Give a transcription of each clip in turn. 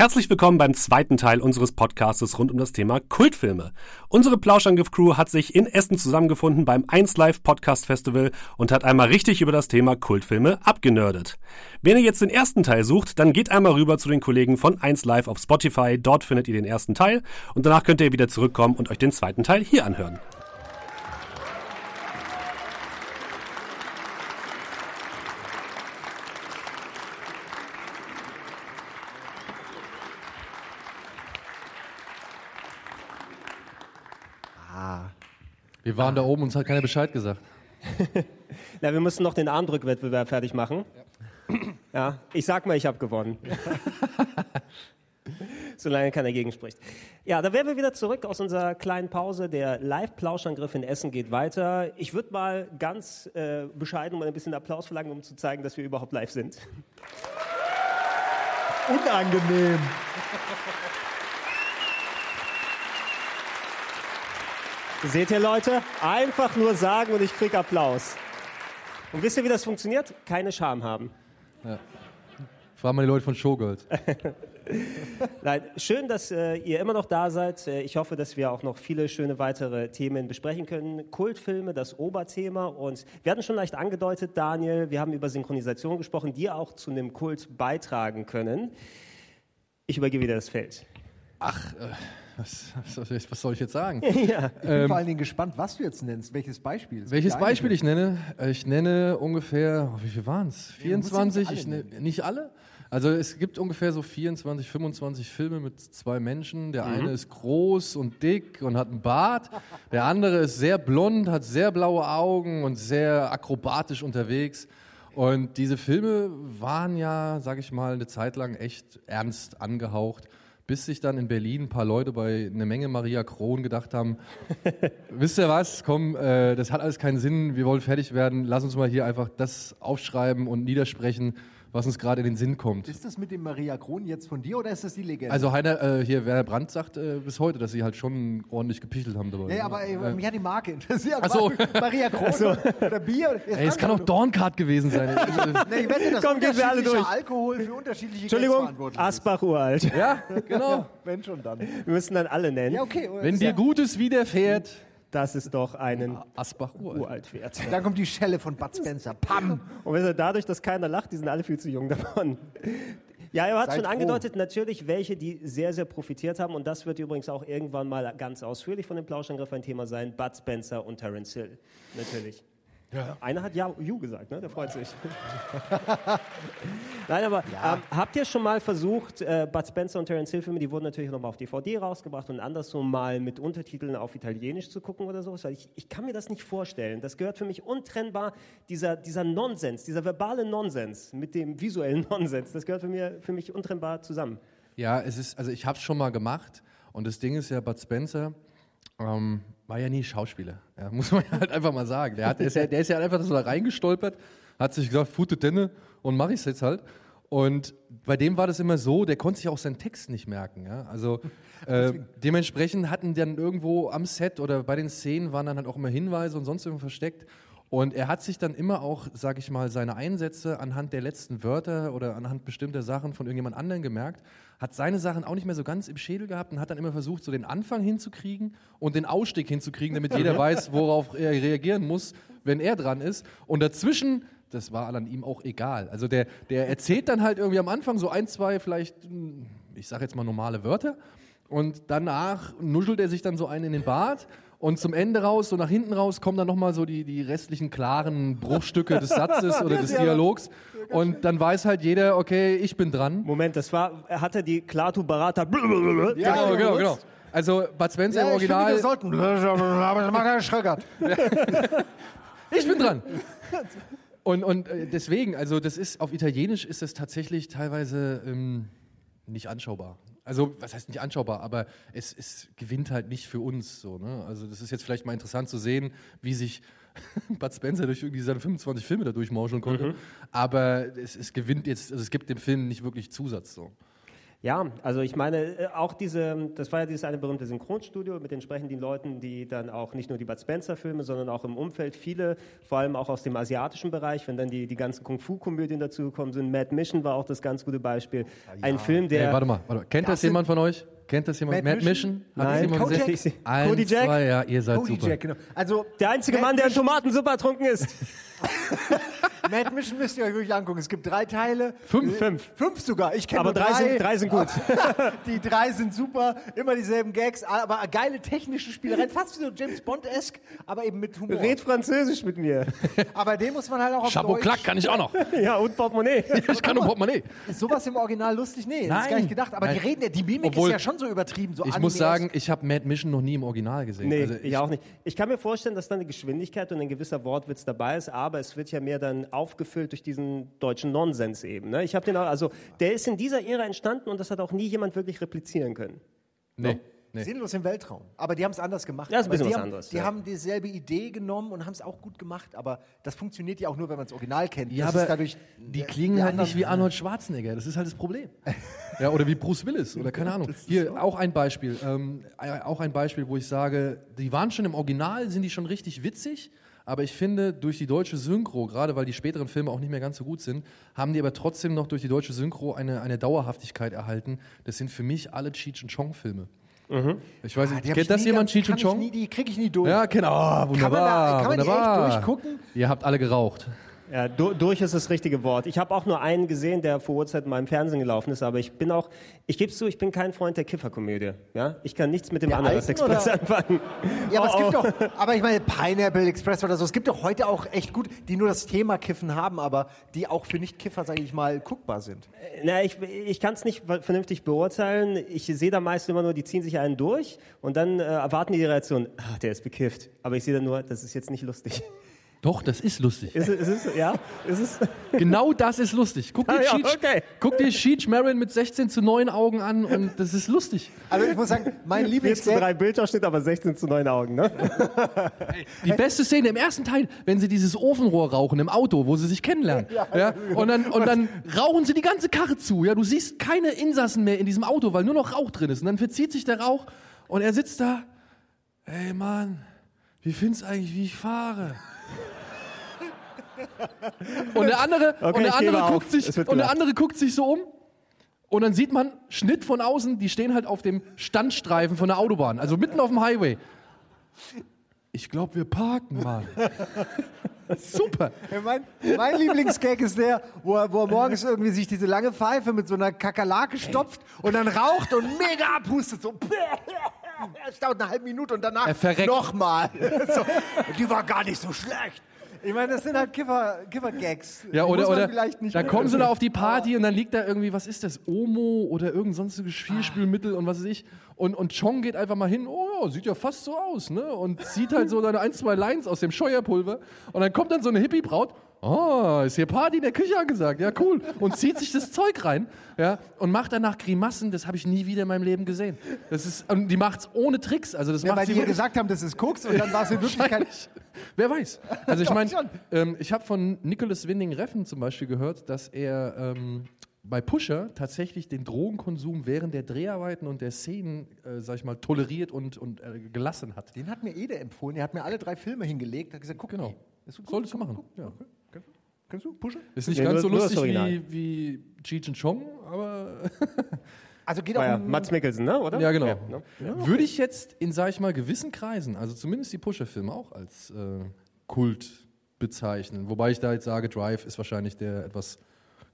Herzlich willkommen beim zweiten Teil unseres Podcastes rund um das Thema Kultfilme. Unsere Plauschangriff-Crew hat sich in Essen zusammengefunden beim 1 Live Podcast Festival und hat einmal richtig über das Thema Kultfilme abgenördet. Wenn ihr jetzt den ersten Teil sucht, dann geht einmal rüber zu den Kollegen von 1 Live auf Spotify. Dort findet ihr den ersten Teil und danach könnt ihr wieder zurückkommen und euch den zweiten Teil hier anhören. Wir waren da oben und uns hat keiner Bescheid gesagt. Na, wir müssen noch den Armdrückwettbewerb fertig machen. Ja, ich sag mal, ich habe gewonnen. Solange keiner dagegen spricht. Ja, da wären wir wieder zurück aus unserer kleinen Pause. Der Live-Plauschangriff in Essen geht weiter. Ich würde mal ganz äh, bescheiden mal ein bisschen Applaus verlangen, um zu zeigen, dass wir überhaupt live sind. Unangenehm. Seht ihr, Leute? Einfach nur sagen und ich krieg Applaus. Und wisst ihr, wie das funktioniert? Keine Scham haben. Frag mal die Leute von Showgirls. Nein, schön, dass äh, ihr immer noch da seid. Äh, ich hoffe, dass wir auch noch viele schöne weitere Themen besprechen können. Kultfilme, das Oberthema. Und wir hatten schon leicht angedeutet, Daniel, wir haben über Synchronisation gesprochen, die auch zu einem Kult beitragen können. Ich übergebe wieder das Feld. Ach, äh, was, was, was soll ich jetzt sagen? ja. Ich bin vor allen Dingen gespannt, was du jetzt nennst, welches Beispiel. Das Welches Beispiel ich nenne? Äh, Ich nenne ungefähr, oh, wie viel waren es? Ja, du musst ja 24? nicht Ich alle ne, nicht alle? Also es gibt ungefähr so 24, 25 Filme mit zwei Menschen. Der eine ist groß und dick und hat einen Bart. Der andere ist sehr blond, hat sehr blaue Augen und sehr akrobatisch unterwegs. Und diese Filme waren ja, sag ich mal, eine Zeit lang echt ernst angehaucht, bis sich dann in Berlin ein paar Leute bei einer Menge Maria Kron gedacht haben, wisst ihr was, komm, äh, das hat alles keinen Sinn, wir wollen fertig werden, lass uns mal hier einfach das aufschreiben und niedersprechen, was uns gerade in den Sinn kommt. Ist das mit dem Maria Kron jetzt von dir oder ist das die Legende? Also Heiner, äh, hier Werner Brandt sagt äh, bis heute, dass sie halt schon ordentlich haben dabei. ja, aber ey, mich hat die Marke interessiert. Ach so. Maria Kron oder Bier. Ey, es kann auch Dorncard gewesen sein. Nee, ich wette, das Komm, gehen wir alle durch. Alkohol für unterschiedliche Entschuldigung. Asbach uralt. ja, genau. Wenn schon dann. Wir müssen dann alle nennen. Ja, okay. Wenn dir Gutes widerfährt, dass es doch einen Asbach uralt. uralt wert. Dann kommt die Schelle von Bud Spencer. Pam! Und dadurch, dass keiner lacht, die sind alle viel zu jung davon. Ja, er hat Seid schon froh. angedeutet, natürlich welche, die sehr, sehr profitiert haben. Und das wird übrigens auch irgendwann mal ganz ausführlich von dem Plauschangriff ein Thema sein. Bud Spencer und Terence Hill. Natürlich. Einer hat ja, you gesagt, ne? Der freut sich. Nein, aber ähm, habt ihr schon mal versucht, äh, Bud Spencer und Terence Hill Filme, die wurden natürlich nochmal auf DVD rausgebracht und andersrum mal mit Untertiteln auf Italienisch zu gucken oder sowas? Weil ich, ich kann mir das nicht vorstellen. Das gehört für mich untrennbar, dieser, dieser Nonsens, dieser verbale Nonsens mit dem visuellen Nonsens, das gehört für, mir, für mich untrennbar zusammen. Ja, es ist, also ich habe es schon mal gemacht und das Ding ist ja, Bud Spencer ähm, war ja nie Schauspieler, ja, muss man halt einfach mal sagen. Der, hat, der, ist ja, der ist ja einfach so da reingestolpert, hat sich gesagt, Fute Denne und mache ich es jetzt halt. Und bei dem war das immer so, der konnte sich auch seinen Text nicht merken. Ja? Also äh, dementsprechend hatten dann irgendwo am Set oder bei den Szenen waren dann halt auch immer Hinweise und sonst irgendwo versteckt. Und er hat sich dann immer auch, sag ich mal, seine Einsätze anhand der letzten Wörter oder anhand bestimmter Sachen von irgendjemand anderen gemerkt, hat seine Sachen auch nicht mehr so ganz im Schädel gehabt und hat dann immer versucht, so den Anfang hinzukriegen und den Ausstieg hinzukriegen, damit jeder weiß, worauf er reagieren muss, wenn er dran ist. Und dazwischen, das war an ihm auch egal. Also der, der erzählt dann halt irgendwie am Anfang so ein, zwei vielleicht, hm, ich sage jetzt mal normale Wörter und danach nuschelt er sich dann so einen in den Bart und zum Ende raus, so nach hinten raus, kommen dann nochmal so die, die restlichen klaren Bruchstücke des Satzes oder des Dialogs. Und dann weiß halt jeder, okay, ich bin dran. Moment, das war, er hatte die Klaatu Barata. Genau, genau, genau. Also Bud Spencer im Ja, ich finde, Original, wir sollten. Aber das macht Schröckert. ich bin dran. Und, und äh, deswegen, also das ist, auf Italienisch ist es tatsächlich teilweise ähm, nicht anschaubar. Also, was heißt nicht anschaubar, aber es, es gewinnt halt nicht für uns so. Ne? Also, das ist jetzt vielleicht mal interessant zu sehen, wie sich Bud Spencer durch irgendwie seine 25 Filme da durchmauscheln konnte. Aber es, es gewinnt jetzt, also es gibt dem Film nicht wirklich Zusatz so. Ja, also ich meine, äh, auch diese, das war ja dieses eine berühmte Synchronstudio mit entsprechenden Leuten, die dann auch nicht nur die Bud Spencer-Filme, sondern auch im Umfeld viele, vor allem auch aus dem asiatischen Bereich, wenn dann die, die ganzen Kung-Fu-Komödien dazugekommen sind. Mad Mission war auch das ganz gute Beispiel. Ein Film, der... Ey, warte mal, warte mal. Kennt das, Das jemand von euch? Kennt das jemand? Mad Mad Mission? Hat das Nein, jemand Kojak? Eins, Cody Jack? Zwei, ja, ihr seid Cody super. Jack, genau. Also, der einzige Mad Mann, der in Tomatensuppe ertrunken ist. Mad Mission müsst ihr euch wirklich angucken. Es gibt drei Teile. Fünf. Fünf. Fünf sogar. Ich kenne Aber drei drei. sind, drei sind gut. Die drei sind super, immer dieselben Gags, aber geile technische Spielereien, fast wie so James Bond-esque, aber eben mit Humor. Red Französisch mit mir. Aber den muss man halt auch auf Chapeau Deutsch. Klack kann ich auch noch. Ja, und Portemonnaie. Ich kann nur Portemonnaie. Ist sowas im Original lustig? Nee, das ist gar nicht gedacht. Aber die Nein. reden, ja- die Mimik Obwohl- ist ja schon so übertrieben. So Ich muss sagen, ich habe Mad Mission noch nie im Original gesehen. Nee, Also ich auch nicht. Ich kann mir vorstellen, dass da eine Geschwindigkeit und ein gewisser Wortwitz dabei ist, aber es wird ja mehr dann aufgefüllt durch diesen deutschen Nonsens eben. Ne? Ich habe den auch, also der ist in dieser Ära entstanden und das hat auch nie jemand wirklich replizieren können. Nee. nee. Sinnlos im Weltraum. Aber die haben es anders gemacht. Ja, ist ein bisschen die was haben, anderes, Die ja. haben dieselbe Idee genommen und haben es auch gut gemacht. Aber das funktioniert ja auch nur, wenn man das Original kennt. Ja, das aber ist dadurch, die der- klingen halt nicht wie Arnold Schwarzenegger. Das ist halt das Problem. ja, oder wie Bruce Willis oder keine Ahnung. Hier auch ein Beispiel. Ähm, äh, auch ein Beispiel, wo ich sage, die waren schon im Original, sind die schon richtig witzig. Aber ich finde, durch die deutsche Synchro, gerade weil die späteren Filme auch nicht mehr ganz so gut sind, haben die aber trotzdem noch durch die deutsche Synchro eine, eine Dauerhaftigkeit erhalten. Das sind für mich alle Cheech and Chong Filme. Ich weiß Ah, nicht, die hab kennt das jemand, Cheech kann and ich Chong? nie, Die kriege ich nie durch. Ja, genau. Ah, wunderbar. kann man die echt wunderbar. durchgucken? Ihr habt alle geraucht. Ja, du, durch ist das richtige Wort. Ich habe auch nur einen gesehen, der vor Uhrzeit in meinem Fernsehen gelaufen ist, aber ich bin auch, ich gebe zu, ich bin kein Freund der Kifferkomödie. Ja? Ich kann nichts mit dem Der Ananas Express oder- anfangen. Ja, aber Oh, es gibt oh. doch, aber ich meine, Pineapple Express oder so, es gibt doch heute auch echt gut, die nur das Thema Kiffen haben, aber die auch für Nicht-Kiffer, sage ich mal, guckbar sind. Na, ich, ich kann es nicht vernünftig beurteilen. Ich sehe da meist immer nur, die ziehen sich einen durch und dann äh, erwarten die die Reaktion, ah, der ist bekifft. Aber ich sehe dann nur, das ist jetzt nicht lustig. Doch, das ist lustig. Ist es, ist es ja? Ist es? Genau das ist lustig. Guck dir, Ah, ja, Cheech, okay. guck dir Cheech Marin mit 16 zu 9 Augen an und das ist lustig. Also ich muss sagen, mein 4 zu Lieblingsgag, 3 Bildausschnitt, aber 16 zu 9 Augen, ne? Die beste Szene im ersten Teil, wenn sie dieses Ofenrohr rauchen im Auto, wo sie sich kennenlernen. Ja, und, dann, und dann rauchen sie die ganze Karre zu. Ja, du siehst keine Insassen mehr in diesem Auto, weil nur noch Rauch drin ist. Und dann verzieht sich der Rauch und er sitzt da. Ey Mann, wie findest du eigentlich, wie ich fahre? Und der andere, Okay, und der andere auf. guckt sich, und der andere guckt sich so um. Und dann sieht man Schnitt von außen, die stehen halt auf dem Standstreifen von der Autobahn, also mitten auf dem Highway. Ich glaube, wir parken mal. Super. mein, mein Lieblingsgag ist der, wo er, wo er morgens irgendwie sich diese lange Pfeife mit so einer Kakerlake stopft und dann raucht und mega abhustet, so. Es dauert eine halbe Minute und danach Er verreckt. nochmal. So, die war gar nicht so schlecht. Ich meine, das sind halt Kiffer- Kiffer-Gags. Ja, Die oder, oder vielleicht nicht da kommen sie da auf die Party und dann liegt da irgendwie, was ist das, Omo oder irgend sonstiges Geschirrspülmittel und was weiß ich. Und, und Chong geht einfach mal hin, oh sieht ja fast so aus, ne? Und zieht halt so seine ein, zwei Lines aus dem Scheuerpulver. Und dann kommt dann so eine Hippie-Braut, oh, ist hier Party in der Küche angesagt, ja cool. Und zieht sich das Zeug rein, ja, und macht danach Grimassen, das habe ich nie wieder in meinem Leben gesehen. Das ist, und die macht's ohne Tricks, also das Ja, macht weil sie die ihr gesagt haben, das ist Koks und dann war es in Wirklichkeit. Wer weiß. Also ich meine, ähm, ich habe von Nicholas Winding Reffen zum Beispiel gehört, dass er ähm, bei Pusher tatsächlich den Drogenkonsum während der Dreharbeiten und der Szenen, äh, sag ich mal, toleriert und, und äh, gelassen hat. Den hat mir Ede empfohlen. Er hat mir alle drei Filme hingelegt. Hat gesagt, guck Genau. Solltest du machen. Ja. Kennst du? Pusche? Ist nicht Nee, ganz nur- so lustig wie, wie Cheech and Chong, aber Also geht War auch ja um, Mats Mikkelsen, ne? oder? ja genau. ne? Würde ich jetzt in, sag ich mal, gewissen Kreisen, also zumindest die Pusher-Filme auch als äh, Kult bezeichnen. Wobei ich da jetzt sage, Drive ist wahrscheinlich der etwas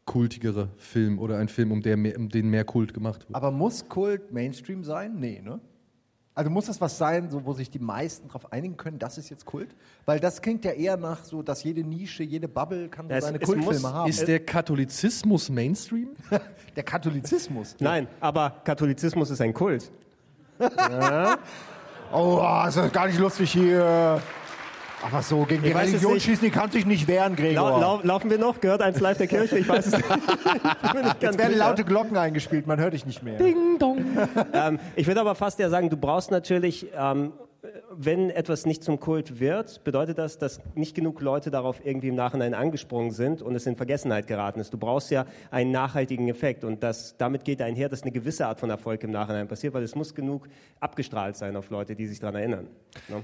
kultigere Film oder ein Film, um, der mehr, um den mehr Kult gemacht wird. Aber muss Kult Mainstream sein? Nee, ne? Also muss das was sein, so, wo sich die meisten darauf einigen können, das ist jetzt Kult? Weil das klingt ja eher nach so, dass jede Nische, jede Bubble kann so Ja, seine es Kultfilme muss- haben. Ist der Katholizismus Mainstream? der Katholizismus. Nein, aber Katholizismus ist ein Kult. Oh, das ist gar nicht lustig hier. Ach was so, gegen die Religion schießen, die kann sich nicht wehren, Gregor. Lau lau laufen wir noch? Gehört eins live der Kirche? Ich weiß es nicht. Es werden sicher. laute Glocken eingespielt, man hört dich nicht mehr. Ding dong. Ähm, ich würde aber fast ja sagen, du brauchst natürlich, ähm, wenn etwas nicht zum Kult wird, bedeutet das, dass nicht genug Leute darauf irgendwie im Nachhinein angesprungen sind und es in Vergessenheit geraten ist. Du brauchst ja einen nachhaltigen Effekt und das, damit geht einher, dass eine gewisse Art von Erfolg im Nachhinein passiert, weil es muss genug abgestrahlt sein auf Leute, die sich daran erinnern. Ne?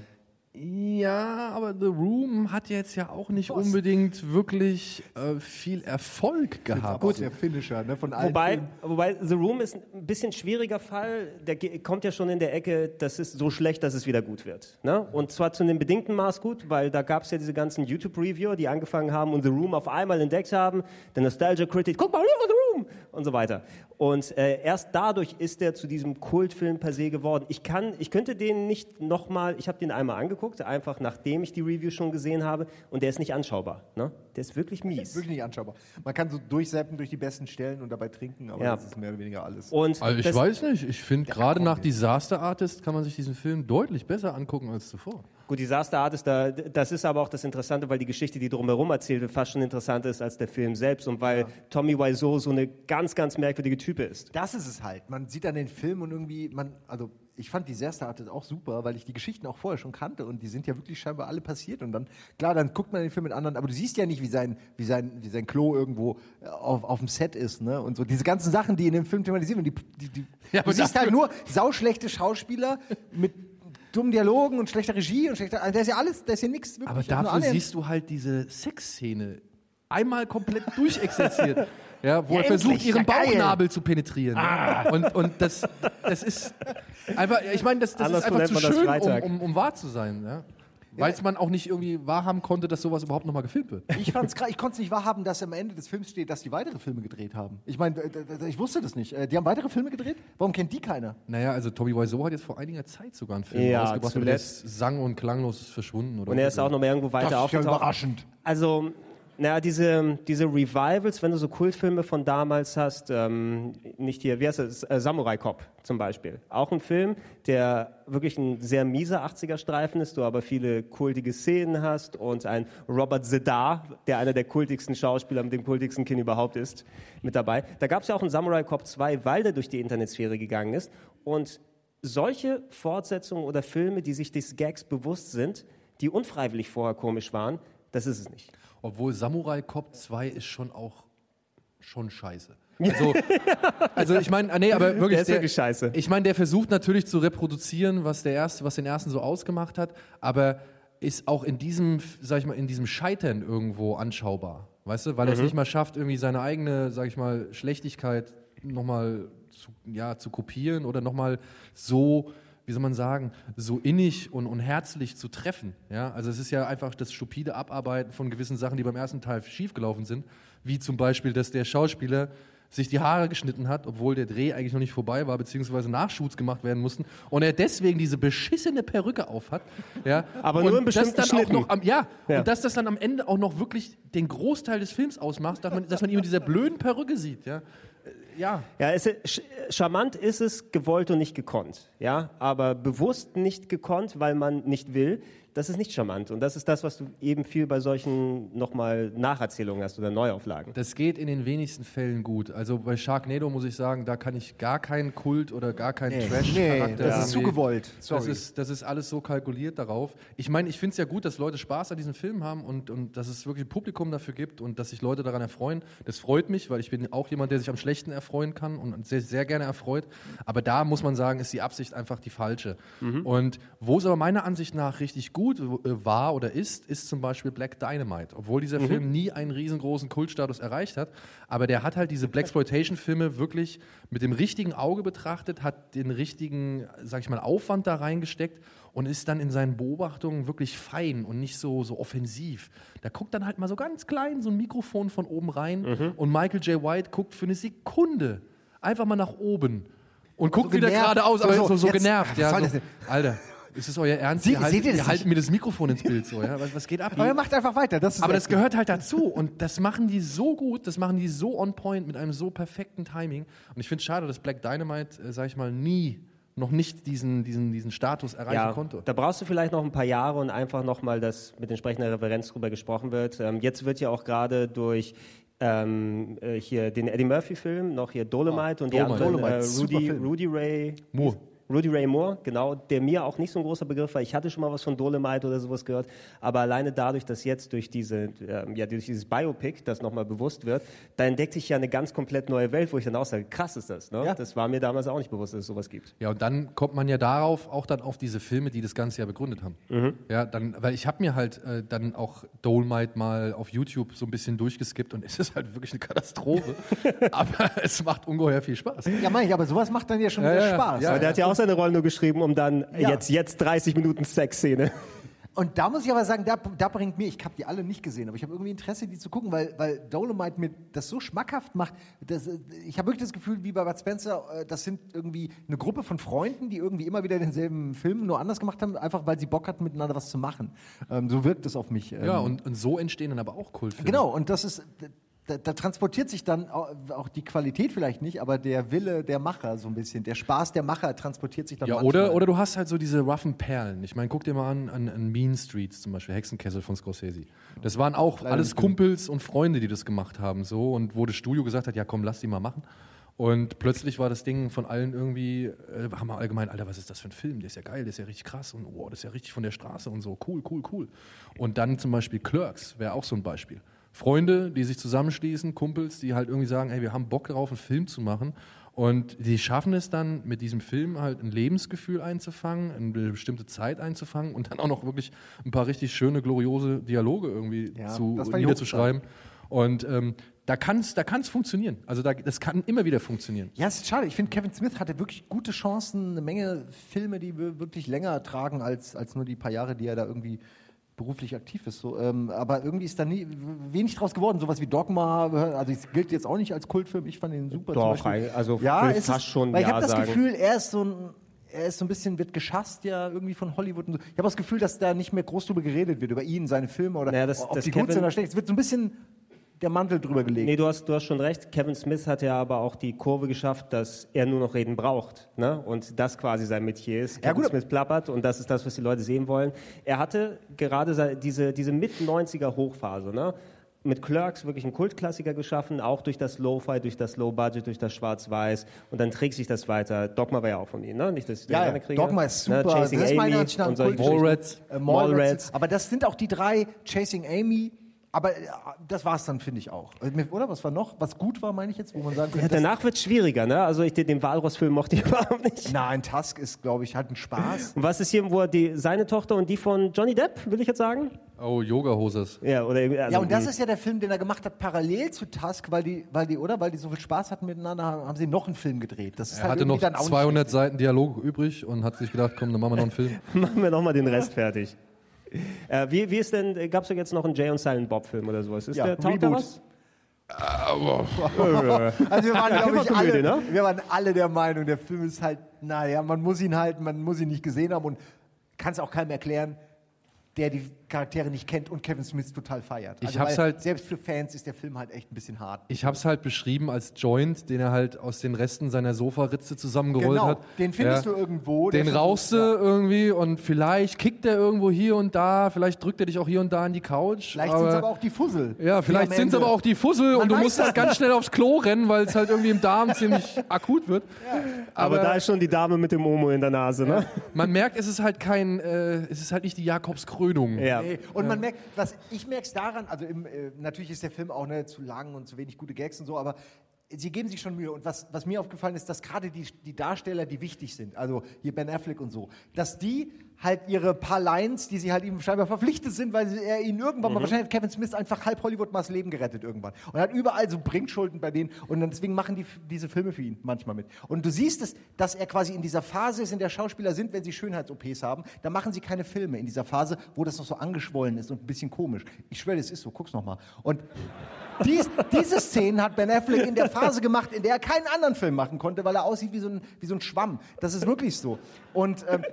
Ja, aber The Room hat jetzt ja auch nicht unbedingt wirklich äh, viel Erfolg gehabt. Gut, der Finisher ne, von allen Wobei, Filmen. wobei The Room ist ein bisschen schwieriger Fall. Der kommt ja schon in der Ecke, das ist so schlecht, dass es wieder gut wird. Ne? Und zwar zu einem bedingten Maß gut, weil da gab es ja diese ganzen YouTube-Reviewer, die angefangen haben und The Room auf einmal entdeckt haben. Der Nostalgia Critic, guck mal, The Room und so weiter. Und äh, erst dadurch ist er zu diesem Kultfilm per se geworden. Ich kann, ich könnte den nicht nochmal, ich habe den einmal angeguckt, einfach nachdem ich die Review schon gesehen habe und der ist nicht anschaubar. Ne? Der ist wirklich mies. Wirklich nicht anschaubar. Man kann so durchseppen durch die besten Stellen und dabei trinken, aber Ja. das ist mehr oder weniger alles. Und Also ich weiß nicht, ich finde gerade nach. Disaster Artist kann man sich diesen Film deutlich besser angucken als zuvor. Gut, Disaster Artist, da, das ist aber auch das Interessante, weil die Geschichte, die drumherum erzählt wird, fast schon interessanter ist als der Film selbst und weil Tommy Wiseau so eine ganz, ganz merkwürdige Type ist. Das ist es halt. Man sieht dann den Film und irgendwie, man, also ich fand die Disaster Artist auch super, weil ich die Geschichten auch vorher schon kannte und die sind ja wirklich scheinbar alle passiert und dann, klar, dann guckt man den Film mit anderen, aber du siehst ja nicht, wie sein, wie sein, wie sein Klo irgendwo äh, auf, auf dem Set ist, ne, und so. Diese ganzen Sachen, die in dem Film thematisiert werden, die, die, die Ja, du siehst halt nur sauschlechte Schauspieler mit dummen Dialogen und schlechter Regie und schlechter, also da ist ja alles, da ist ja nichts wirklich Aber dafür siehst du halt diese Sexszene einmal komplett durchexerziert. Ja, wo Ja, er versucht, endlich, ihren ja. Bauchnabel zu penetrieren. ja. Und, und das, das ist einfach, ich meine, das, das ist einfach zu schön, um, um, um wahr zu sein. Ja? Weil es man auch nicht irgendwie wahrhaben konnte, dass sowas überhaupt nochmal gefilmt wird. Ich fand's krass, ich konnte es nicht wahrhaben, dass am Ende des Films steht, dass die weitere Filme gedreht haben. Ich meine, ich wusste das nicht. Äh, Die haben weitere Filme gedreht? Warum kennt die keiner? Naja, also Tommy Wiseau hat jetzt vor einiger Zeit sogar einen Film Ja, rausgebracht, aber der zuletzt. ist sang- und klanglos verschwunden. Oder Und er ist auch noch mal irgendwo weiter Das ist ja aufgetaucht. überraschend. Also, naja, diese, diese Revivals, wenn du so Kultfilme von damals hast, ähm, nicht hier, wie heißt es, äh, Samurai Cop zum Beispiel. Auch ein Film, der wirklich ein sehr mieser 80er-Streifen ist, du aber viele kultige Szenen hast und ein Robert Zedar, der einer der kultigsten Schauspieler mit dem kultigsten Kinn überhaupt ist, mit dabei. Da gab es ja auch einen Samurai Cop 2, weil der durch die Internetsphäre gegangen ist. Und solche Fortsetzungen oder Filme, die sich des Gags bewusst sind, die unfreiwillig vorher komisch waren, das ist es nicht. Obwohl Samurai Cop 2 ist schon auch schon scheiße. Also, also ich meine, ah, nee, aber wirklich, Der ist wirklich scheiße. Ich meine, der versucht natürlich zu reproduzieren, was der erste, was den ersten so ausgemacht hat, aber ist auch in diesem, sag ich mal, in diesem Scheitern irgendwo anschaubar. Weißt du, weil er es nicht mal schafft, irgendwie seine eigene, sag ich mal, Schlechtigkeit nochmal zu, ja, zu kopieren oder nochmal so, wie soll man sagen, so innig und, und herzlich zu treffen. Ja? Also es ist ja einfach das stupide Abarbeiten von gewissen Sachen, die beim ersten Teil schiefgelaufen sind, wie zum Beispiel, dass der Schauspieler sich die Haare geschnitten hat, obwohl der Dreh eigentlich noch nicht vorbei war, beziehungsweise Nachshoots gemacht werden mussten und er deswegen diese beschissene Perücke aufhat. Ja? Aber und nur in das bestimmten dann auch Schnitten. noch am, ja, Ja. und dass das dann am Ende auch noch wirklich den Großteil des Films ausmacht, dass man, dass man ihn mit dieser blöden Perücke sieht. Ja, ja. Ja, es charmant ist es, gewollt und nicht gekonnt. Ja, aber bewusst nicht gekonnt, weil man nicht will, das ist nicht charmant. Und das ist das, was du eben viel bei solchen nochmal Nacherzählungen hast oder Neuauflagen. Das geht in den wenigsten Fällen gut. Also bei Sharknado muss ich sagen, da kann ich gar keinen Kult oder gar keinen Nee, Trash-Charakter. nee, das ist irgendwie- zu gewollt. Das ist, das ist alles so kalkuliert darauf. Ich meine, ich finde es ja gut, dass Leute Spaß an diesem Film haben und, und dass es wirklich ein Publikum dafür gibt und dass sich Leute daran erfreuen. Das freut mich, weil ich bin auch jemand, der sich am Schlechten erfreuen kann und sehr, sehr gerne erfreut. Aber da muss man sagen, ist die Absicht einfach die falsche. Und wo es aber meiner Ansicht nach richtig gut äh, war oder ist, ist zum Beispiel Black Dynamite. Obwohl dieser Film nie einen riesengroßen Kultstatus erreicht hat, aber der hat halt diese Blaxploitation-Filme wirklich mit dem richtigen Auge betrachtet, hat den richtigen, sag ich mal, Aufwand da reingesteckt und ist dann in seinen Beobachtungen wirklich fein und nicht so, so offensiv. Da guckt dann halt mal so ganz klein so ein Mikrofon von oben rein und Michael J. White guckt für eine Sekunde einfach mal nach oben und guckt wieder genervt. geradeaus, aber So, so, so jetzt- genervt. Ja, so? Alter, ist das euer Ernst? Sie- ihr haltet, seht ihr ihr haltet mir das Mikrofon ins Bild so, ja? Was, was geht ab? Aber er macht einfach weiter. Das ist Aber das gehört halt dazu und das machen die so gut, das machen die so on point mit einem so perfekten Timing. Und ich finde es schade, dass Black Dynamite, äh, sag ich mal, nie noch nicht diesen, diesen, diesen Status erreichen Ja, konnte. da brauchst du vielleicht noch ein paar Jahre und einfach nochmal, dass mit entsprechender Referenz drüber gesprochen wird. Ähm, jetzt wird ja auch gerade durch ähm, äh, hier den Eddie Murphy-Film noch hier Dolomite und die Dolomite. anderen äh, Rudy. Rudy Ray Moore. Rudy Ray Moore, genau, der mir auch nicht so ein großer Begriff war. Ich hatte schon mal was von Dolomite oder sowas gehört, aber alleine dadurch, dass jetzt durch, diese, äh, ja, durch dieses Biopic das nochmal bewusst wird, da entdeckt sich ja eine ganz komplett neue Welt, wo ich dann auch sage, krass ist das. Ne? Ja. Das war mir damals auch nicht bewusst, dass es sowas gibt. Ja, und dann kommt man ja darauf auch dann auf diese Filme, die das Ganze ja begründet haben. Ja, dann, weil ich habe mir halt äh, dann auch Dolomite mal auf YouTube so ein bisschen durchgeskippt und es ist halt wirklich eine Katastrophe. aber es macht ungeheuer viel Spaß. Ja, meine ich, aber sowas macht dann ja schon wieder ja, ja. Spaß. Ja, Aber der hat ja auch seine Rollen nur geschrieben, um dann Ja. jetzt, jetzt 30 Minuten Sexszene. Und da muss ich aber sagen, da, da bringt mir, ich habe die alle nicht gesehen, aber ich habe irgendwie Interesse, die zu gucken, weil, weil Dolomite mir das so schmackhaft macht. Das, äh, ich habe wirklich das Gefühl, wie bei Bud Spencer, äh, das sind irgendwie eine Gruppe von Freunden, die irgendwie immer wieder denselben Film nur anders gemacht haben, einfach weil sie Bock hatten, miteinander was zu machen. Ähm, so wirkt es auf mich. Ähm, Ja, und, und so entstehen dann aber auch Kultfilme. Genau, und das ist, da, da transportiert sich dann au- auch die Qualität vielleicht nicht, aber der Wille der Macher so ein bisschen, der Spaß der Macher transportiert sich dann Ja, manchmal. oder, oder du hast halt so diese roughen Perlen. Ich meine, guck dir mal an, an, an Mean Streets zum Beispiel, Hexenkessel von Scorsese. Das waren auch alles Kumpels und Freunde, die das gemacht haben. So, und wo das Studio gesagt hat, ja komm, lass die mal machen. Und plötzlich war das Ding von allen irgendwie, äh, haben wir allgemein, Alter, was ist das für ein Film? Der ist ja geil, der ist ja richtig krass und oh, das ist ja richtig von der Straße und so. Cool, cool, cool. Und dann zum Beispiel Clerks wäre auch so ein Beispiel. Freunde, die sich zusammenschließen, Kumpels, die halt irgendwie sagen, hey, wir haben Bock darauf, einen Film zu machen. Und die schaffen es dann, mit diesem Film halt ein Lebensgefühl einzufangen, eine bestimmte Zeit einzufangen und dann auch noch wirklich ein paar richtig schöne, gloriose Dialoge irgendwie Ja, zu, niederzuschreiben. Und ähm, da kann es da kann's funktionieren. Also da, das kann immer wieder funktionieren. Ja, es ist schade. Ich finde, Kevin Smith hatte wirklich gute Chancen, eine Menge Filme, die wir wirklich länger tragen als, als nur die paar Jahre, die er da irgendwie beruflich aktiv ist. So, ähm, aber irgendwie ist da nie wenig draus geworden. Sowas wie Dogma, also es gilt jetzt auch nicht als Kultfilm. Ich fand ihn super. Doch, also ja, ist fast es, schon Weil ich Ja habe das. Gefühl, er ist so ein er ist so ein bisschen, wird geschasst ja irgendwie von Hollywood und so. Ich habe das Gefühl, dass da nicht mehr groß drüber geredet wird, über ihn, seine Filme oder Naja, das- ob das die gut Kevin- sind oder schlecht. Es wird so ein bisschen der Mantel drüber gelegt. Nee, du hast, du hast schon recht. Kevin Smith hat ja aber auch die Kurve geschafft, dass er nur noch reden braucht. Ne? Und das quasi sein Metier ist. Ja, Kevin gut. Smith plappert und das ist das, was die Leute sehen wollen. Er hatte gerade se- diese, diese Mit-90er-Hochphase. Ne? Mit Clerks wirklich einen Kultklassiker geschaffen, auch durch das Lo-Fi, durch das Low-Budget, durch das Schwarz-Weiß. Und dann trägt sich das weiter. Dogma war ja auch von ihm, ne? Nicht, dass ich Ja, ja. kriege. Dogma ist Ne? super. Chasing das ist Amy ein und solche. Mallrats. Äh, Mallrats. Mallrats. Aber das sind auch die drei, Chasing Amy. Aber äh, das war es dann, finde ich auch. Äh, Oder was war noch? Was gut war, meine ich jetzt, wo man sagen Ja, könnte. danach wird es schwieriger, ne? Also ich, den, Walross-Film mochte ich überhaupt nicht. Nein, Tusk ist, glaube ich, halt ein Spaß. Und was ist hier, wo er die, seine Tochter und die von Johnny Depp, will ich jetzt sagen? Oh, Yoga-Hoses. Ja, oder also ja, und das ist ja der Film, den er gemacht hat, parallel zu Tusk, weil die, weil die, oder? Weil die so viel Spaß hatten miteinander, haben haben sie noch einen Film gedreht. Das ist Er halt hatte noch dann auch nicht 200 Seiten Dialog übrig und hat sich gedacht, komm, dann machen wir noch einen Film. machen wir nochmal den Rest fertig. Äh, wie, wie ist denn, gab es da jetzt noch einen Jay und Silent Bob Film oder sowas? Ist Ja, der, taugt da was? Also wir waren, glaube ich, Komödie, alle, ne? wir waren alle der Meinung, der Film ist halt, naja, man muss ihn halt, man muss ihn nicht gesehen haben und kann es auch keinem erklären, der die Charaktere nicht kennt und Kevin Smith total feiert. Ich Also, hab's weil halt- Selbst für Fans ist der Film halt echt ein bisschen hart. Ich habe es halt beschrieben als Joint, den er halt aus den Resten seiner Sofaritze zusammengerollt Genau, hat. den findest Ja. du irgendwo. Den rauchst du ja. irgendwie und vielleicht kickt er irgendwo hier und da, vielleicht drückt er dich auch hier und da in die Couch. Vielleicht sind es aber auch die Fussel. Ja, vielleicht sind es aber auch die Fussel Man und du musst das halt ganz schnell aufs Klo rennen, weil es halt irgendwie im Darm ziemlich akut wird. Aber, da ist schon die Dame mit dem Omo in der Nase, ne? Man merkt, es ist halt kein, äh, es ist halt nicht die Jakobskrönung. Ja. Nee. Und man merkt, was ich merke es daran, also im, äh, natürlich ist der Film auch ne, zu lang und zu wenig gute Gags und so, aber sie geben sich schon Mühe. Und was, was mir aufgefallen ist, dass gerade die, die Darsteller, die wichtig sind, also hier Ben Affleck und so, dass die halt ihre paar Lines, die sie halt ihm scheinbar verpflichtet sind, weil sie, er ihnen irgendwann mal, wahrscheinlich hat Kevin Smith einfach halb Hollywood mal das Leben gerettet irgendwann. Und er hat überall so Bringschulden bei denen und dann deswegen machen die diese Filme für ihn manchmal mit. Und du siehst es, dass er quasi in dieser Phase ist, in der Schauspieler sind, wenn sie Schönheits-OPs haben, da machen sie keine Filme in dieser Phase, wo das noch so angeschwollen ist und ein bisschen komisch. Ich schwöre, es ist so, guck's noch mal. Und dies, diese Szenen hat Ben Affleck in der Phase gemacht, in der er keinen anderen Film machen konnte, weil er aussieht wie so ein, wie so ein Schwamm. Das ist wirklich so. Und ähm,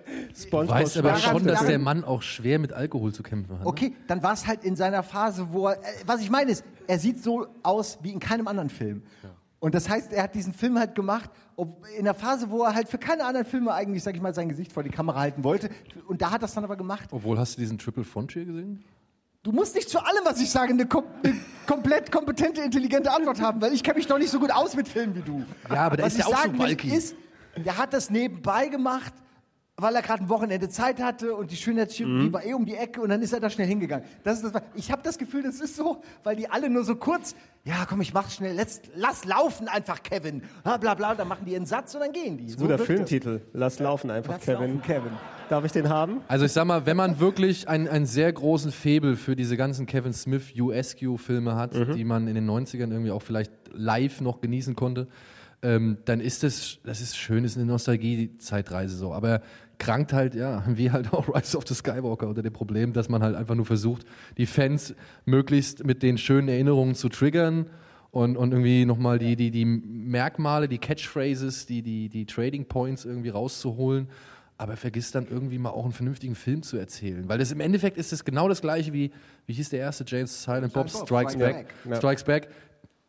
Du weißt aber schon, dass der Mann auch schwer mit Alkohol zu kämpfen hat. ne? Okay, dann war es halt in seiner Phase, wo er, äh, was ich meine ist, er sieht so aus wie in keinem anderen Film. Und das heißt, er hat diesen Film halt gemacht, ob, in der Phase, wo er halt für keine anderen Filme eigentlich, sag ich mal, sein Gesicht vor die Kamera halten wollte. Und da hat er es dann aber gemacht. Obwohl, hast du diesen Triple Frontier gesehen? Du musst nicht zu allem, was ich sage, eine, kom eine komplett kompetente, intelligente Antwort haben, weil ich kenne mich doch nicht so gut aus mit Filmen wie du. Ja, aber der was ist ja ich auch so bulky. Ist, der hat das nebenbei gemacht, weil er gerade ein Wochenende Zeit hatte und die Schönheitschirurgie die war eh um die Ecke und dann ist er da schnell hingegangen. Das ist das, ich habe das Gefühl, das ist so, weil die alle nur so kurz, ja komm, ich mach's schnell, let's, lass laufen einfach, Kevin. Bla bla bla, dann machen die ihren Satz und dann gehen die. So Guter Filmtitel. Lass laufen einfach, Lass Kevin. laufen, Kevin. Darf ich den haben? Also ich sag mal, wenn man wirklich einen, einen sehr großen Febel für diese ganzen Kevin Smith USQ-Filme hat, die man in den 90ern irgendwie auch vielleicht live noch genießen konnte, ähm, dann ist das, das ist schön, das ist eine Nostalgie-Zeitreise so. Aber krankt halt, ja, wie halt auch Rise of the Skywalker unter dem Problem, dass man halt einfach nur versucht, die Fans möglichst mit den schönen Erinnerungen zu triggern und, und irgendwie nochmal die, die, die Merkmale, die Catchphrases, die, die, die Trading Points irgendwie rauszuholen. Aber vergisst dann irgendwie mal auch einen vernünftigen Film zu erzählen. Weil das im Endeffekt ist es genau das gleiche wie, wie hieß der erste James Silent Bob, Strikes. Back. Strikes Back.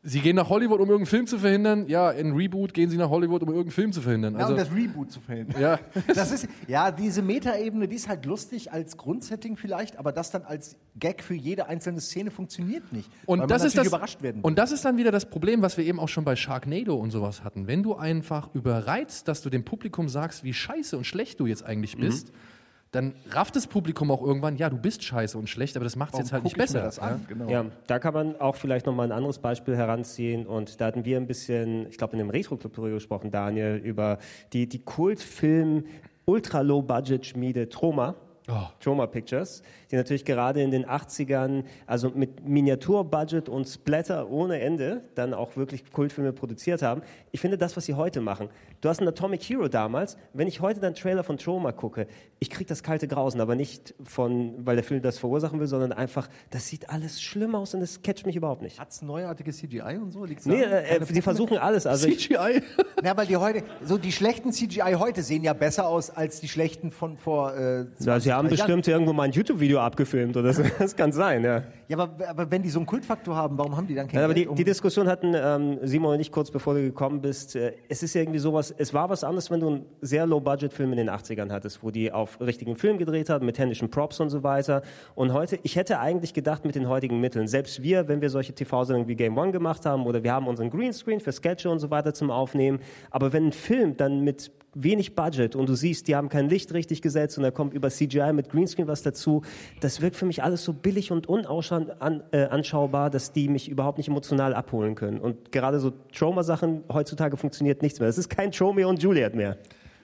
Sie gehen nach Hollywood, um irgendeinen Film zu verhindern. Ja, in Reboot gehen sie nach Hollywood, um irgendeinen Film zu verhindern. Ja, Also, um das Reboot zu verhindern. ja. Das ist, ja, diese Metaebene, die ist halt lustig als Grundsetting vielleicht, aber das dann als Gag für jede einzelne Szene funktioniert nicht. Und das ist das, überrascht werden. und das ist dann wieder das Problem, was wir eben auch schon bei Sharknado und sowas hatten. Wenn du einfach überreizt, dass du dem Publikum sagst, wie scheiße und schlecht du jetzt eigentlich Mhm. Dann rafft das Publikum auch irgendwann, ja, du bist scheiße und schlecht, aber das macht es jetzt halt nicht besser. das an? Genau. Ja, da kann man auch vielleicht noch mal ein anderes Beispiel heranziehen. Und da hatten wir ein bisschen, ich glaube, in dem Retro-Club darüber gesprochen, Daniel, über die, die Kultfilm Ultra-Low-Budget-Schmiede Troma. Oh. Troma Pictures, die natürlich gerade in den 80ern, also mit Miniaturbudget und Splatter ohne Ende, dann auch wirklich Kultfilme produziert haben. Ich finde das, was sie heute machen. Du hast einen Atomic Hero damals. Wenn ich heute den Trailer von Troma gucke, ich kriege das kalte Grausen, aber nicht von, weil der Film das verursachen will, sondern einfach, das sieht alles schlimm aus und das catcht mich überhaupt nicht. Hat's neuartige CGI und so? Liegt's Nee, äh, sie versuchen alles. Also ich, CGI. Na, weil die heute, so die schlechten CGI heute sehen ja besser aus als die schlechten von vor. Äh, 20, ja, sie haben 30 Jahren. bestimmt irgendwo mal ein YouTube-Video abgefilmt oder so. Das kann sein, ja. Ja, aber, aber wenn die so einen Kultfaktor haben, warum haben die dann kein Ja, aber die, Geld, um- die Diskussion hatten ähm, Simon und ich kurz bevor du gekommen bist. Äh, es ist ja irgendwie sowas, es war was anderes, wenn du einen sehr Low-Budget-Film in den 80ern hattest, wo die auf richtigen Film gedreht haben, mit händischen Props und so weiter. Und heute, ich hätte eigentlich gedacht, mit den heutigen Mitteln, selbst wir, wenn wir solche TV-Sendungen wie Game One gemacht haben oder wir haben unseren Greenscreen für Sketche und so weiter zum Aufnehmen, aber wenn ein Film dann mit wenig Budget und du siehst, die haben kein Licht richtig gesetzt und da kommt über CGI mit Greenscreen was dazu. Das wirkt für mich alles so billig und unanschaubar, an, äh, dass die mich überhaupt nicht emotional abholen können. Und gerade so Trauma-Sachen, heutzutage funktioniert nichts mehr. Es ist kein Romeo und Juliet mehr.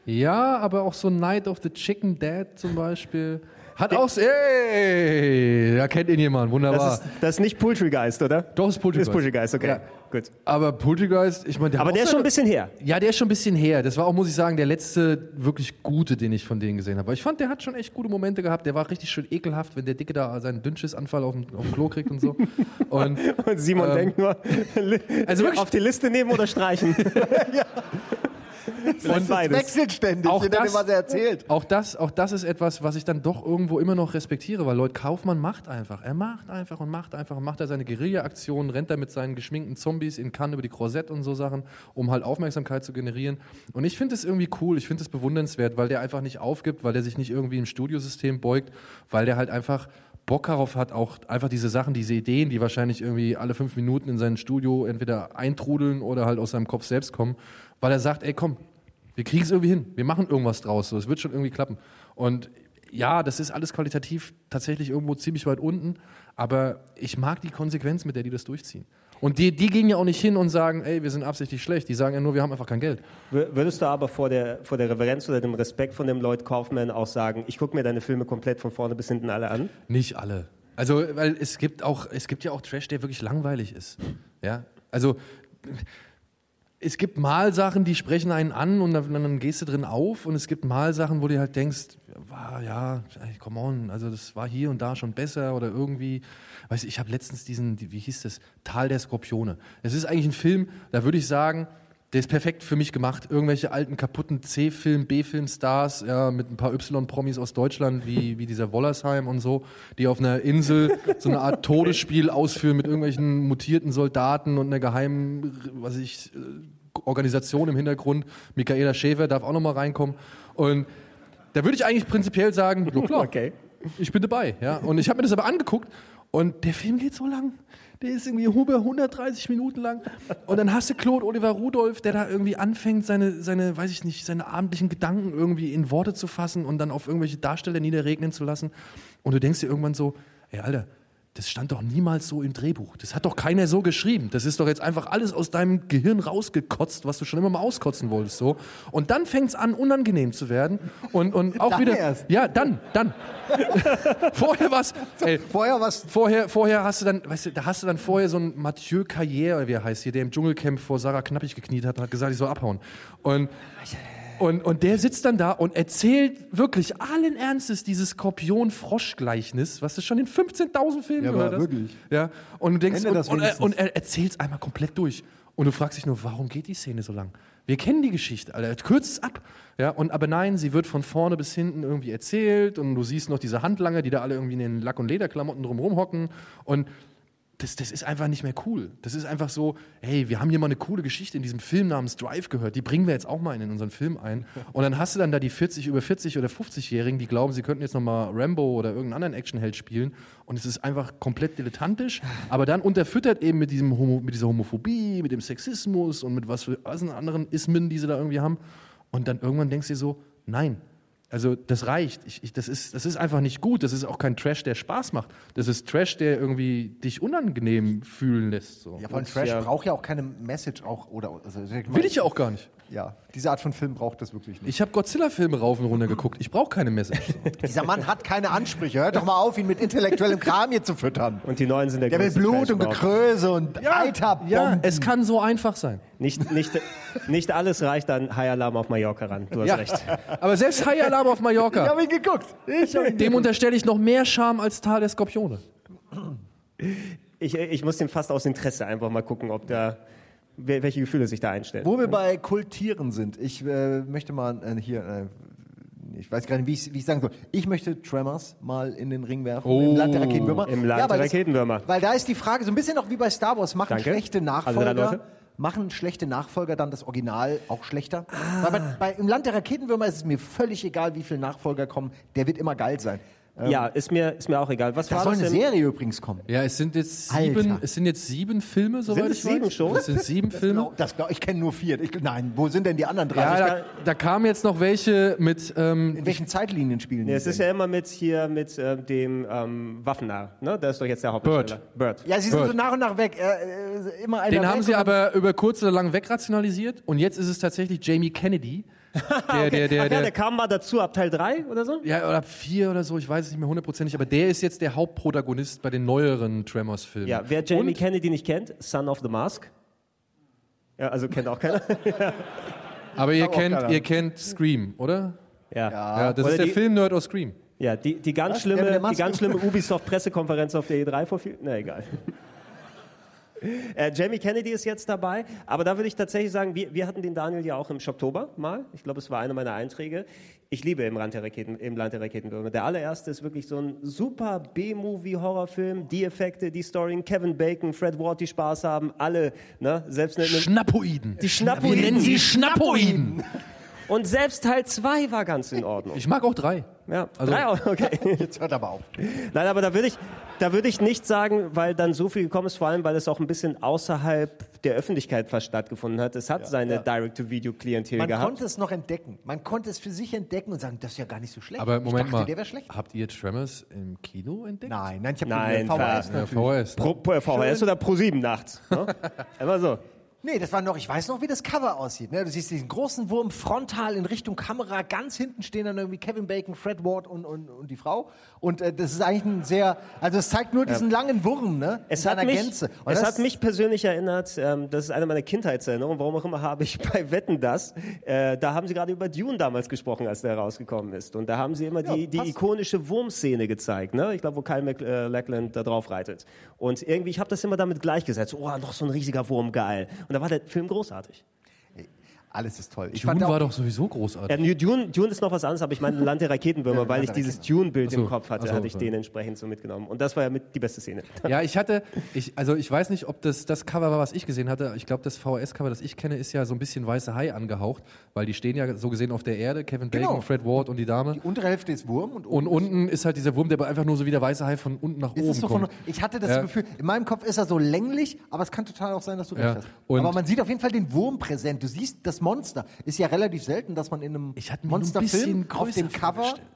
Ja, aber auch so Night of the Chicken Dad zum Beispiel. Hat auch, ey, da kennt ihn jemand, wunderbar. Das ist, das ist nicht Poultrygeist, oder? Doch, ist Poltergeist. Ist Poultrygeist, okay. Ja. Gut. aber Poltergeist, ich meine, der Aber der ist schon ein bisschen her. Ja, der ist schon ein bisschen her. Das war auch, muss ich sagen, der letzte wirklich gute, den ich von denen gesehen habe. Ich fand, der hat schon echt gute Momente gehabt. Der war richtig schön ekelhaft, wenn der Dicke da seinen Dünnschiss-Anfall auf dem, auf dem Klo kriegt und so. Und Und Simon Ähm, denkt nur, also wirklich- auf die Liste nehmen oder streichen. ist beides. wechselt ständig, Auch das- was er erzählt. auch das, auch das ist etwas, was ich dann doch irgendwo immer noch respektiere, weil Lloyd Kaufmann macht einfach. Er macht einfach und macht einfach und macht er seine Guerilla-Aktionen, rennt er mit seinen geschminkten Zombies in Cannes über die Croisette und so Sachen, um halt Aufmerksamkeit zu generieren. Und ich finde es irgendwie cool, ich finde es bewundernswert, weil der einfach nicht aufgibt, weil der sich nicht irgendwie im Studiosystem beugt, weil der halt einfach Bock darauf hat, auch einfach diese Sachen, diese Ideen, die wahrscheinlich irgendwie alle fünf Minuten in sein Studio entweder eintrudeln oder halt aus seinem Kopf selbst kommen, weil er sagt, ey komm, wir kriegen es irgendwie hin, wir machen irgendwas draus, so, es wird schon irgendwie klappen. Und ja, das ist alles qualitativ tatsächlich irgendwo ziemlich weit unten, aber ich mag die Konsequenz, mit der die das durchziehen. Und die, die gehen ja auch nicht hin und sagen, ey, wir sind absichtlich schlecht. Die sagen ja nur, wir haben einfach kein Geld. Wür- Würdest du aber vor der, vor der Reverenz oder dem Respekt von dem Lloyd Kaufman auch sagen, ich gucke mir deine Filme komplett von vorne bis hinten alle an? Nicht alle. Also, weil es gibt auch, es gibt ja auch Trash, der wirklich langweilig ist. Ja, also es gibt mal Sachen, die sprechen einen an und dann, dann gehst du drin auf und es gibt mal Sachen, wo du halt denkst, wow, ja, come on, also das war hier und da schon besser oder irgendwie, weißt du, ich habe letztens diesen, die- wie hieß das, Tal der Skorpione. Es ist eigentlich ein Film, da würde ich sagen, der ist perfekt für mich gemacht. Irgendwelche alten, kaputten C-Film, B-Film-Stars, ja, mit ein paar Y-Promis aus Deutschland, wie, wie dieser Wollersheim und so, die auf einer Insel so eine Art Todesspiel ausführen mit irgendwelchen mutierten Soldaten und einer geheimen, was ich, äh, Organisation im Hintergrund. Michaela Schäfer darf auch noch mal reinkommen. Und da würde ich eigentlich prinzipiell sagen, ja klar, Okay. ich bin dabei. Ja? Und ich habe mir das aber angeguckt Und der Film geht so lang. Der ist irgendwie über 130 Minuten lang. Und dann hast du Claude Oliver Rudolph, der da irgendwie anfängt, seine, seine, weiß ich nicht, seine abendlichen Gedanken irgendwie in Worte zu fassen und dann auf irgendwelche Darsteller niederregnen zu lassen. Und du denkst dir irgendwann so, ey, Alter, das stand doch niemals so im Drehbuch. Das hat doch keiner so geschrieben. Das ist doch jetzt einfach alles aus deinem Gehirn rausgekotzt, was du schon immer mal auskotzen wolltest. So. Und dann fängt es an, unangenehm zu werden. Und, und auch Dann wieder. erst. Ja, dann, dann. vorher was. Ey, Vorher was. Vorher, vorher hast du dann, weißt du, da hast du dann vorher so einen Mathieu Carrière, wie er heißt hier, der im Dschungelcamp vor Sarah Knappig gekniet hat und hat gesagt, ich soll abhauen. Und, und, und der sitzt dann da und erzählt wirklich allen Ernstes dieses Skorpion-Frosch-Gleichnis, was du schon in 15.000 Filmen Ja, gehört hast. wirklich. Ja, und du denkst, und, und, er, und er erzählt es einmal komplett durch. Und du fragst dich nur, warum geht die Szene so lang? Wir kennen die Geschichte, Alter. Kürzt es ab. Ja, und, aber nein, sie wird von vorne bis hinten irgendwie erzählt und du siehst noch diese Handlanger, die da alle irgendwie in den Lack- und Lederklamotten drumherum hocken. Und das, das ist einfach nicht mehr cool. Das ist einfach so, hey, wir haben hier mal eine coole Geschichte in diesem Film namens Drive gehört, die bringen wir jetzt auch mal in, unseren Film ein. Und dann hast du dann da die 40, über 40 oder 50-Jährigen, die glauben, sie könnten jetzt nochmal Rambo oder irgendeinen anderen Actionheld spielen. Und es ist einfach komplett dilettantisch, aber dann unterfüttert eben mit, diesem Homo, mit dieser Homophobie, mit dem Sexismus und mit was für was für anderen Ismen, die sie da irgendwie haben. Und dann irgendwann denkst du dir so, nein, also das reicht. Ich, ich, das, ist, das ist einfach nicht gut. Das ist auch kein Trash, der Spaß macht. Das ist Trash, der irgendwie dich unangenehm fühlen lässt. So. Ja, von Trash braucht ja auch keine Message auch oder also, Will ich ja auch gar nicht. Ja, diese Art von Film braucht das wirklich nicht. Ich habe Godzilla-Filme rauf und runter geguckt. Ich brauche keine Message. Dieser Mann hat keine Ansprüche. Hört doch mal auf, ihn mit intellektuellem Kram hier zu füttern. Und die Neuen sind der, Der will Blut und. Gekröse und Eiterbomben. ja, es kann so einfach sein. Nicht, nicht, nicht alles reicht an High Alarm auf Mallorca ran. Du hast Ja. recht. Aber selbst High Alarm auf Ich Mallorca, habe ihn geguckt. Ich hab ihn dem unterstelle ich noch mehr Charme als Tal der Skorpione. Ich, ich muss dem fast aus Interesse einfach mal gucken, ob da welche Gefühle sich da einstellen. Wo wir bei Kultieren sind, ich äh, möchte mal äh, hier, äh, ich weiß gar nicht, wie ich wie ich sagen soll. Ich möchte Tremors mal in den Ring werfen, im Land der Raketenwürmer. Im Land weil der das- Raketenwürmer. Weil da ist die Frage, so ein bisschen auch wie bei Star Wars, machen Danke. schlechte drei Nachfolger, Leute. machen schlechte Nachfolger dann das Original auch schlechter? Ah. Weil bei, bei, im Land der Raketenwürmer ist es mir völlig egal, wie viele Nachfolger kommen, der wird immer geil sein. Ja, ist mir, ist mir auch egal. Was Da war soll das eine denn? Serie übrigens kommen. Ja, es sind jetzt sieben, Alter. es sind jetzt sieben Filme, soweit es ich sieben weiß. schon? Es sind sieben Filme. Genau, das glaub, ich kenne nur vier. Ich, nein, wo sind denn die anderen drei? Ja, da, da kamen jetzt noch welche mit, ähm, in welchen Zeitlinien spielen Nee, die? es ist denn? ja immer mit hier mit äh, dem ähm, Waffennarr. Ne? Der ist doch jetzt der Hauptdarsteller. Bird. Ja, sie sind Bird. so nach und nach weg. Äh, äh, immer einer Den weg haben sie aber über kurz oder lang wegrationalisiert und jetzt ist es tatsächlich Jamie Kennedy. Der, der, der, Ach ja, der, der kam mal dazu ab Teil 3 oder so? ja, oder vier oder so, ich weiß es nicht mehr hundertprozentig, aber der ist jetzt der Hauptprotagonist bei den neueren Tremors-Filmen. Ja, wer Jamie Und- Kennedy nicht kennt, Son of the Mask. Ja, also kennt auch keiner. Aber ihr kennt, keine ihr kennt Scream, oder? ja. Ja, das Oder ist der Filmnerd aus Scream. Ja, die, die, ganz Was? Der schlimme, der die ganz schlimme Ubisoft-Pressekonferenz auf der E3 vor viel. Na egal. Äh, Jamie Kennedy ist jetzt dabei, aber da würde ich tatsächlich sagen, wir, wir hatten den Daniel ja auch im Oktober mal. Ich glaube, es war einer meiner Einträge. Ich liebe im, Rand der Raketen, im Land der Raketenwürmer. Der allererste ist wirklich so ein super B-Movie-Horrorfilm. Die Effekte, die Story, Kevin Bacon, Fred Ward, die Spaß haben, alle, ne? Selbst eine, eine, Schnappoiden. die Schnappoiden. Wir nennen sie Schnappoiden. Und selbst Teil 2 war ganz in Ordnung. Ich mag auch drei. Ja, Also- drei auch, okay. Jetzt hört aber auf. Nein, aber da würde ich, da würde ich nicht sagen, weil dann so viel gekommen ist, vor allem, weil es auch ein bisschen außerhalb der Öffentlichkeit fast stattgefunden hat. Es hat seine Direct-to-Video-Klientel Man gehabt. konnte es noch entdecken. Man konnte es für sich entdecken und sagen, das ist ja gar nicht so schlecht. Aber Moment dachte, mal, der wäre schlecht. habt ihr Tremors im Kino entdeckt? Nein, nein, ich habe VHS. ver- Ja, natürlich. VHS. Pro, VHS oder Pro 7 nachts. Ne? Immer so. Nee, das war noch, ich weiß noch, wie das Cover aussieht. Ne? Du siehst diesen großen Wurm frontal in Richtung Kamera. Ganz hinten stehen dann irgendwie Kevin Bacon, Fred Ward und, und, und die Frau. Und äh, das ist eigentlich ein sehr, also es zeigt nur diesen langen Wurm, ne? Es in hat, mich, Gänze. Und es hat mich persönlich erinnert, ähm, das ist eine meiner Kindheitserinnerungen, warum auch immer habe ich bei Wetten das, äh, da haben sie gerade über Dune damals gesprochen, als der herausgekommen ist. Und da haben sie immer die, die passt. ikonische Wurmszene gezeigt, ne? ich glaube, wo Kyle MacLachlan da drauf reitet. Und irgendwie, ich habe das immer damit gleichgesetzt, oh, noch so ein riesiger Wurm, geil. Und da war der Film großartig. Alles ist toll. Ich Dune fand auch, war doch sowieso großartig. Ja, Dune, Dune ist noch was anderes, aber ich meine Land der Raketenwürmer, Ja, weil ich dieses Dune-Bild so. im Kopf hatte, so, hatte ich so. den entsprechend so mitgenommen. Und das war ja mit die beste Szene. Ja, ich hatte, ich, also ich weiß nicht, ob das das Cover war, was ich gesehen hatte. Ich glaube, das VHS-Cover, das ich kenne, ist ja so ein bisschen weiße Hai angehaucht, weil die stehen ja so gesehen auf der Erde, Kevin Bacon, Genau. Fred Ward und die Dame. die untere Hälfte ist Wurm und Und unten ist halt dieser Wurm, der aber einfach nur so wie der weiße Hai von unten nach Ist oben so von, kommt. ich hatte das Ja. Gefühl, in meinem Kopf ist er so länglich, aber es kann total auch sein, dass du Ja. recht hast. Und- aber man sieht auf jeden Fall den Wurm präsent. Du siehst das Monster. Ist ja relativ selten, dass man in einem ein Monsterfilm bisschen auf dem Cover. vorgestellt.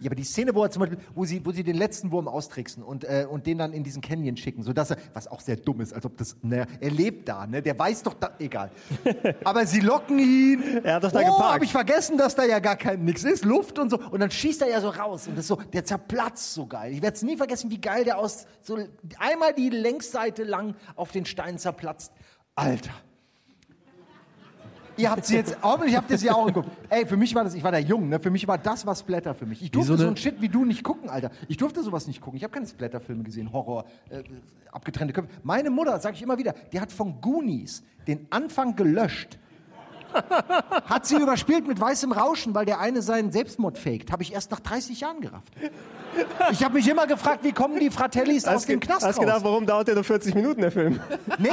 Ja, aber die Szene, wo er zum Beispiel, wo sie, wo sie den letzten Wurm austricksen und, äh, und den dann in diesen Canyon schicken, sodass er, was auch sehr dumm ist, als ob das, naja, er lebt da, ne? Der weiß doch, da, egal. aber sie locken ihn. Er hat doch da oh, geparkt. hab ich vergessen, dass da ja gar kein nix ist, Luft und so. Und dann schießt er ja so raus und das ist so, der zerplatzt so geil. Ich werde es nie vergessen, wie geil der aus, so einmal die Längsseite lang auf den Stein zerplatzt. Alter. Ihr habt sie jetzt, hoffentlich habt ihr sie auch geguckt. Ey, für mich war das, ich war da jung, ne? Für mich war das was Splatter für mich. Ich durfte so so eine- ein Shit wie du nicht gucken, Alter. Ich durfte sowas nicht gucken. Ich habe keine Splatter-Filme gesehen, Horror, äh, abgetrennte Köpfe. Meine Mutter, sage ich immer wieder, die hat von Goonies den Anfang gelöscht. Hat sie überspielt mit weißem Rauschen, weil der eine seinen Selbstmord faked. Habe ich erst nach 30 Jahren gerafft. Ich habe mich immer gefragt, wie kommen die Fratellis aus dem Knast hast raus? gedacht, warum dauert der nur 40 Minuten, der Film? Nee,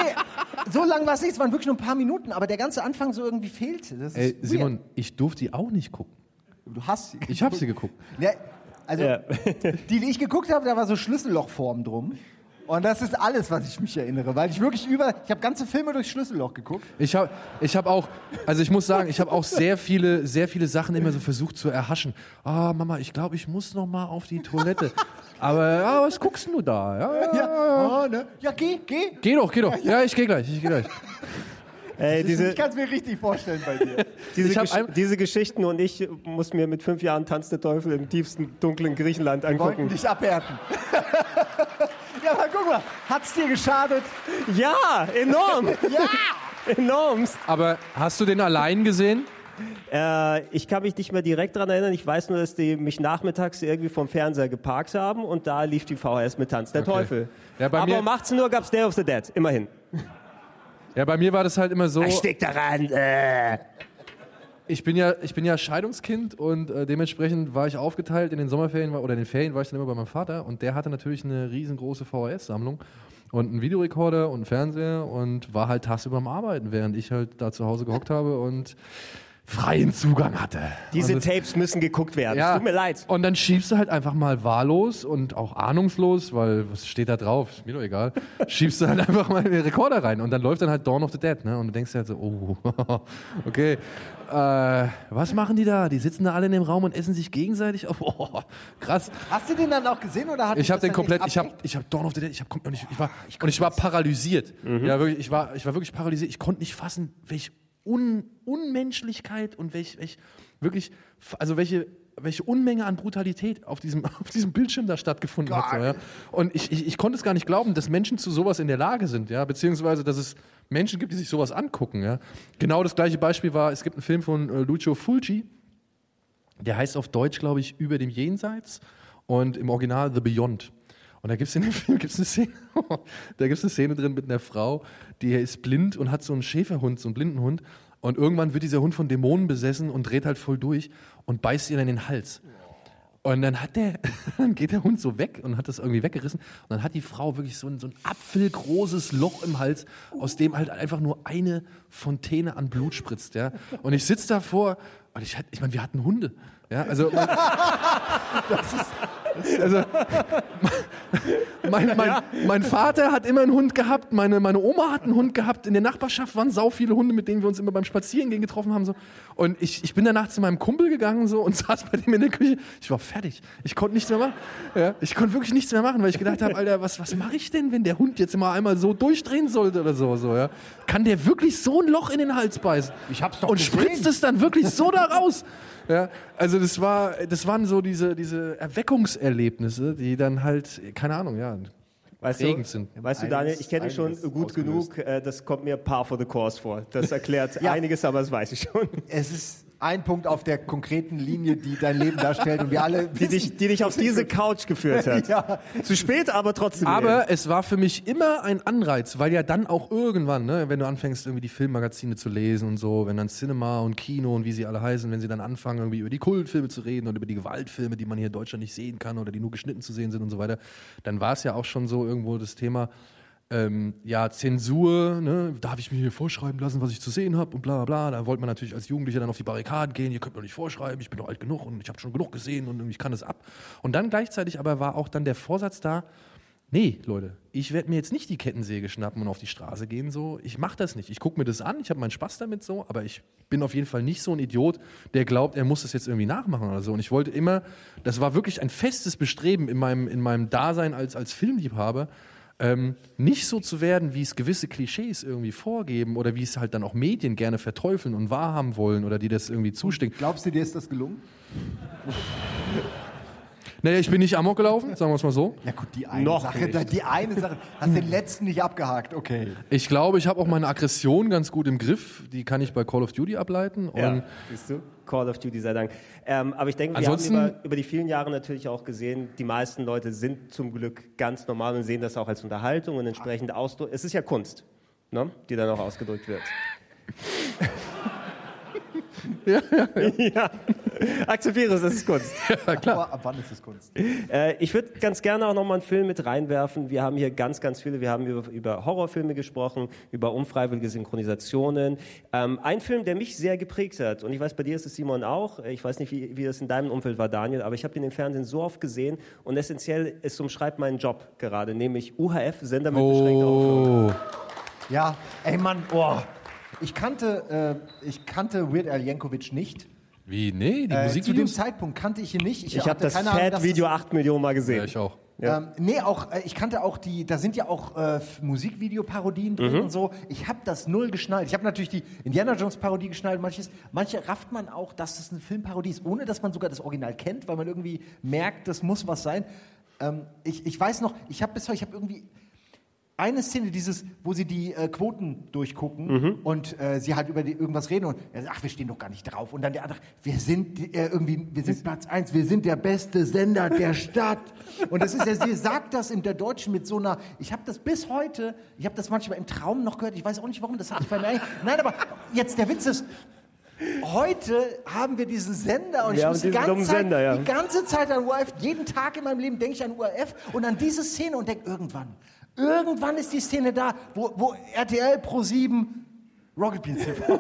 so lang war es nicht, es waren wirklich nur ein paar Minuten, aber der ganze Anfang so irgendwie fehlte. Das ist Ey. Simon, ich durfte die auch nicht gucken. du hast sie. Ich habe sie geguckt. Ja, also, Ja. die, die ich geguckt habe, da war so Schlüssellochform drum. Und das ist alles, was ich mich erinnere, weil ich wirklich über, ich habe ganze Filme durch Schlüsselloch geguckt. Ich habe ich hab auch, also ich muss sagen, ich habe auch sehr viele, sehr viele Sachen immer so versucht zu erhaschen. Ah, Mama, ich glaube, ich muss noch mal auf die Toilette. Aber ja, was guckst du da? Ja, ja. Ja, oh, ne? ja geh, geh. Geh doch, geh doch. Ja, ich gehe gleich, ich gehe gleich. Ey, diese, ich kann es mir richtig vorstellen bei dir. diese, Gesch ein- diese Geschichten und ich muss mir mit fünf Jahren Tanz der Teufel im tiefsten, dunklen Griechenland Wollten angucken. dich abhärten. ja, aber guck mal, hat's dir geschadet? Ja, enorm! Ja! Enormst! Aber hast du den allein gesehen? Äh, ich kann mich nicht mehr direkt daran erinnern. Ich weiß nur, dass die mich nachmittags irgendwie vom Fernseher geparkt haben und da lief die VHS mit Tanz der Teufel. Ja, bei Aber mir- um 18 Uhr gab es Day of the Dead, immerhin. Ja, bei mir war das halt immer so. Steck daran! Äh. Ich bin ja, ich bin ja Scheidungskind und äh, dementsprechend war ich aufgeteilt in den Sommerferien oder in den Ferien war ich dann immer bei meinem Vater und der hatte natürlich eine riesengroße VHS-Sammlung und einen Videorekorder und einen Fernseher und war halt tagsüber am Arbeiten, während ich halt da zu Hause gehockt habe und freien Zugang hatte. Diese das- Tapes müssen geguckt werden. ja, Tut mir leid. Und dann schiebst du halt einfach mal wahllos und auch ahnungslos, weil was steht da drauf? Ist mir doch egal. Schiebst du halt einfach mal in den Rekorder rein und dann läuft dann halt Dawn of the Dead, ne? Und du denkst dir halt so, oh, okay. Äh, was machen die da? Die sitzen da alle in dem Raum und essen sich gegenseitig auf. Oh, krass. Hast du den dann auch gesehen oder hat Ich habe den komplett, ich habe ich hab Dawn of the Dead, ich, hab, und ich, ich war und ich war paralysiert. Ja, wirklich, ich war ich war wirklich paralysiert. Ich konnte nicht fassen, welche Un, Unmenschlichkeit und welch, welch wirklich also welche welche Unmenge an Brutalität auf diesem, auf diesem Bildschirm da stattgefunden hat. So, ja. Und ich, ich, ich konnte es gar nicht glauben, dass Menschen zu sowas in der Lage sind, ja, beziehungsweise dass es Menschen gibt, die sich sowas angucken. Ja. Genau das gleiche Beispiel war, es gibt einen Film von äh, Lucio Fulci, der heißt auf Deutsch, glaube ich, Über dem Jenseits und im Original The Beyond. Und da gibt es in dem Film gibt's eine Szene, da gibt es eine Szene drin mit einer Frau, die ist blind und hat so einen Schäferhund, so einen blinden Hund. Und irgendwann wird dieser Hund von Dämonen besessen und dreht halt voll durch und beißt ihr dann in den Hals. Und dann hat der, dann geht der Hund so weg und hat das irgendwie weggerissen. Und dann hat die Frau wirklich so ein, so ein apfelgroßes Loch im Hals, aus dem halt einfach nur eine Fontäne an Blut spritzt. Ja? Und ich sitze davor und ich, ich meine, wir hatten Hunde. Ja, also, mein, also mein, mein, mein Vater hat immer einen Hund gehabt, meine, meine Oma hat einen Hund gehabt, in der Nachbarschaft waren sau viele Hunde, mit denen wir uns immer beim Spazierengehen getroffen haben. So. Und ich, ich bin danach zu meinem Kumpel gegangen so, und saß bei dem in der Küche. Ich war fertig. Ich konnte nichts mehr machen. Ja, ich konnte wirklich nichts mehr machen, weil ich gedacht habe, Alter, was, was mache ich denn, wenn der Hund jetzt immer einmal so durchdrehen sollte oder so? so ja? Kann der wirklich so ein Loch in den Hals beißen? Ich hab's doch Und gesehen. spritzt es dann wirklich so da raus? Ja, also das war, das waren so diese, diese Erweckungserlebnisse, die dann halt, keine Ahnung, ja, Weißt du, sind. weißt du, Daniel, ich kenne dich schon gut ausgelöst. genug. Äh, das kommt mir par for the course vor. Das erklärt Ja. einiges, aber das weiß ich schon. Es ist, ein Punkt auf der konkreten Linie, die dein Leben darstellt und wir alle Die dich, die dich auf diese Couch geführt hat. Ja. Zu spät, aber trotzdem. Aber es war für mich immer ein Anreiz, weil ja dann auch irgendwann, ne, wenn du anfängst, irgendwie die Filmmagazine zu lesen und so, wenn dann Cinema und Kino und wie sie alle heißen, wenn sie dann anfangen, irgendwie über die Kultfilme zu reden und über die Gewaltfilme, die man hier in Deutschland nicht sehen kann oder die nur geschnitten zu sehen sind und so weiter, dann war es ja auch schon so irgendwo das Thema, ähm, ja, Zensur, ne, darf ich mir hier vorschreiben lassen, was ich zu sehen habe und bla bla bla. Da wollte man natürlich als Jugendlicher dann auf die Barrikaden gehen, ihr könnt mir nicht vorschreiben, ich bin doch alt genug und ich habe schon genug gesehen und ich kann es ab. Und dann gleichzeitig aber war auch dann der Vorsatz da, nee, Leute, ich werde mir jetzt nicht die Kettensäge schnappen und auf die Straße gehen, so, ich mache das nicht. Ich gucke mir das an, ich habe meinen Spaß damit so, aber ich bin auf jeden Fall nicht so ein Idiot, der glaubt, er muss das jetzt irgendwie nachmachen oder so. Und ich wollte immer, das war wirklich ein festes Bestreben in meinem, in meinem Dasein als, als Filmliebhaber, ähm, nicht so zu werden, wie es gewisse Klischees irgendwie vorgeben oder wie es halt dann auch Medien gerne verteufeln und wahrhaben wollen oder die das irgendwie zustinken. Glaubst du, dir ist das gelungen? Naja, ich bin nicht amok gelaufen, sagen wir es mal so. Ja gut, die eine Noch Sache, nicht. die eine Sache, hast den letzten nicht abgehakt, okay. Ich glaube, ich habe auch meine Aggression ganz gut im Griff. Die kann ich bei Call of Duty ableiten. Und Ja, siehst du? Call of Duty sei Dank. Ähm, aber ich denke, wir Ansonsten- haben über, über die vielen Jahre natürlich auch gesehen, die meisten Leute sind zum Glück ganz normal und sehen das auch als Unterhaltung und entsprechend Ausdruck. Es ist ja Kunst, ne? die dann auch ausgedrückt wird. ja, ja. Akzeptiere es, das ist Kunst. Aber ab wann ist es Kunst? Äh, ich würde ganz gerne auch nochmal einen Film mit reinwerfen. Wir haben hier ganz, ganz viele. Wir haben über, über Horrorfilme gesprochen, über unfreiwillige Synchronisationen. Ähm, ein Film, der mich sehr geprägt hat, und ich weiß, bei dir ist es Simon auch. Ich weiß nicht, wie, wie das in deinem Umfeld war, Daniel, aber ich habe den im Fernsehen so oft gesehen und essentiell, es umschreibt meinen Job gerade, nämlich UHF, Sender mit beschränkter Aufnahme. Oh. Ja, ey Mann, oh. Ich kannte, äh, ich kannte Weird Al Yankovic nicht. Wie? Nee, die Äh, zu dem? Zeitpunkt kannte ich ihn nicht. Ich habe hatte das Fat-Video acht Millionen Mal gesehen. ja, ich auch. Ähm, nee, auch, äh, ich kannte auch die, da sind ja auch äh, Musikvideoparodien drin Mhm. und so. Ich habe das null geschnallt. Ich habe natürlich die Indiana Jones Parodie geschnallt. Manches, manche rafft man auch, dass das eine Filmparodie ist, ohne dass man sogar das Original kennt, weil man irgendwie merkt, das muss was sein. Ähm, ich, ich weiß noch, ich habe bis heute, ich habe irgendwie eine Szene, dieses, wo sie die äh, Quoten durchgucken Mhm. und äh, sie halt über die, irgendwas reden und er sagt, ach, wir stehen doch gar nicht drauf. Und dann der andere, wir sind äh, irgendwie, wir sind Platz eins, wir sind der beste Sender der Stadt. Und das ist ja, sie sagt das in der Deutschen mit so einer, ich habe das bis heute, ich habe das manchmal im Traum noch gehört, ich weiß auch nicht warum, das hat ich bei mir, nein, aber jetzt der Witz ist, Heute haben wir diesen Sender und Wir ich muss die ganze, Zeit, Sender, ja. die ganze Zeit an URF, jeden Tag in meinem Leben denke ich an URF und an diese Szene und denke, irgendwann, irgendwann ist die Szene da, wo, wo RTL Pro 7 Rocket Beans TV.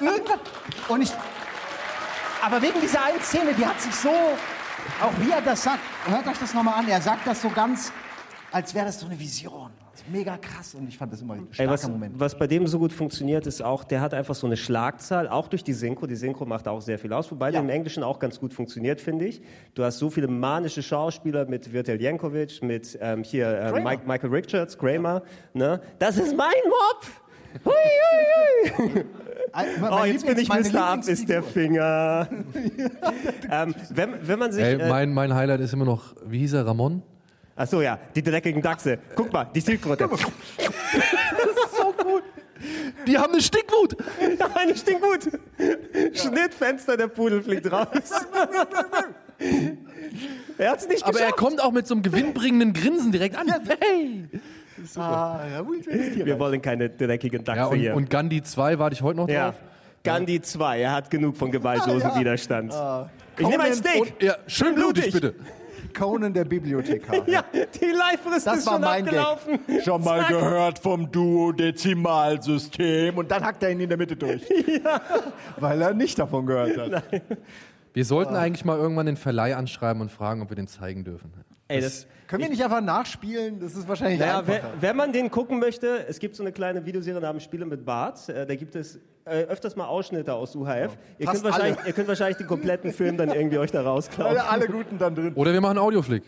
irgendwann. Und ich, aber wegen dieser einen Szene, die hat sich so, auch wie er das sagt, hört euch das nochmal an, er sagt das so ganz, als wäre das so eine Vision. Mega krass und ich fand das immer ein starker Ey, was, Moment. was bei dem so gut funktioniert, ist auch, der hat einfach so eine Schlagzahl, auch durch die Synchro. Die Synchro macht auch sehr viel aus, wobei der im Englischen auch ganz gut funktioniert, finde ich. Du hast so viele manische Schauspieler mit Virtel Jankovic, mit ähm, hier äh. Mike, Michael Richards, Kramer. Ne? Das ist mein Mob! Hui, hui, hui. Mein Oh, jetzt bin ich Mr. Up ist der. Finger. ähm, wenn, wenn man sich... Ey, äh, mein, mein Highlight ist immer noch, wie hieß er, Ramon? Ach so, ja, die dreckigen Dachse. Guck mal, die Silkröte. Die haben eine Stickwut! Nein, stinkt gut. Schnittfenster, der Pudel fliegt raus. er hat's nicht Aber er geschafft. kommt auch mit so einem gewinnbringenden Grinsen direkt an. Hey! Ah, ja, gut, Wir wollen keine dreckigen Dachse Ja, und, hier. und Gandhi 2 warte ich heute noch ja. drauf. Gandhi 2, er hat genug von gewaltlosen Widerstand. ich nehme ein Steak. Ja, schön blutig, bitte. Conan der Bibliothekar. ja, die Live-Frist Das ist war schon mein abgelaufen. Gag. Schon mal Zack. gehört vom Duodezimalsystem und dann hackt er ihn in der Mitte durch. Weil er nicht davon gehört hat. Wir sollten eigentlich mal irgendwann den Verleih anschreiben und fragen, ob wir den zeigen dürfen. Ey, das, Können wir nicht einfach nachspielen? Das ist wahrscheinlich naja, einfacher. wenn man den gucken möchte, es gibt so eine kleine Videoserie namens Spiele mit Bart. Äh, da gibt es äh, öfters mal Ausschnitte aus UHF. Ihr, Fast könnt wahrscheinlich, alle. ihr könnt wahrscheinlich den kompletten Film dann irgendwie euch da rausklauen. alle, alle Guten dann drin. Oder wir machen Audioflick.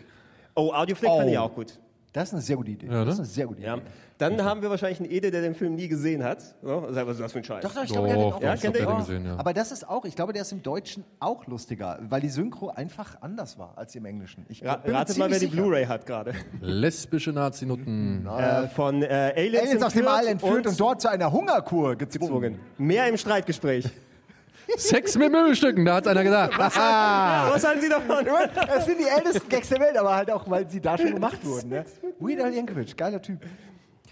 Oh, Audioflick Oh. finde ich auch gut. Das ist eine sehr gute Idee. Ja, das ist ne? eine sehr gute Idee. Ja. Dann haben wir wahrscheinlich einen Ede, der den Film nie gesehen hat. Ja, was ist das für ein Scheiß? Doch, doch, ich glaube, der hat den auch Ja, kennt den gesehen, ja. Aber das ist auch, ich glaube, der ist im Deutschen auch lustiger, weil die Synchro einfach anders war als im Englischen. Ich Ra ratet mal, wer die sicher. Blu-ray hat gerade. Lesbische Nazi-Nutten. Äh, von äh, Aliens, Aliens aus dem All entführt entführt und, dort zu einer Hungerkur gezwungen. gezwungen. Mehr im Streitgespräch. Sex mit Möbelstücken, da hat's einer gesagt. Was halten Sie davon? Das sind die ältesten Gags der Welt, aber halt auch, weil sie da schon gemacht wurden. Ne? Weird Al Yankovic, geiler Typ.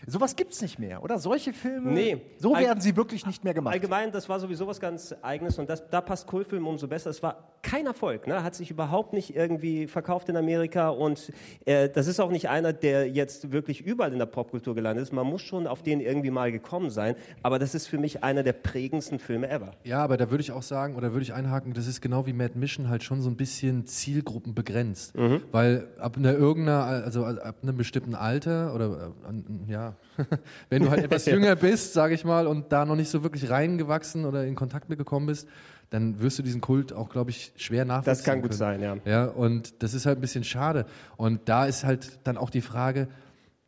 Sowas gibt's nicht mehr, oder? Solche Filme, Nee. so werden sie wirklich nicht mehr gemacht. Allgemein, das war sowieso was ganz Eigenes und das, da passt Kultfilm umso besser. Es war kein Erfolg, ne? hat sich überhaupt nicht irgendwie verkauft in Amerika und äh, das ist auch nicht einer, der jetzt wirklich überall in der Popkultur gelandet ist. Man muss schon auf den irgendwie mal gekommen sein, aber das ist für mich einer der prägendsten Filme ever. Ja, aber da würde ich auch sagen, oder würde ich einhaken, das ist genau wie Mad Mission halt schon so ein bisschen Zielgruppen begrenzt. Weil ab einer irgendeiner, also ab einem bestimmten Alter oder äh, an- ja, wenn du halt etwas jünger bist, sage ich mal, und da noch nicht so wirklich reingewachsen oder in Kontakt mit gekommen bist, dann wirst du diesen Kult auch, glaube ich, schwer nachvollziehen Das kann gut können. sein, ja. Ja, und das ist halt ein bisschen schade. Und da ist halt dann auch die Frage,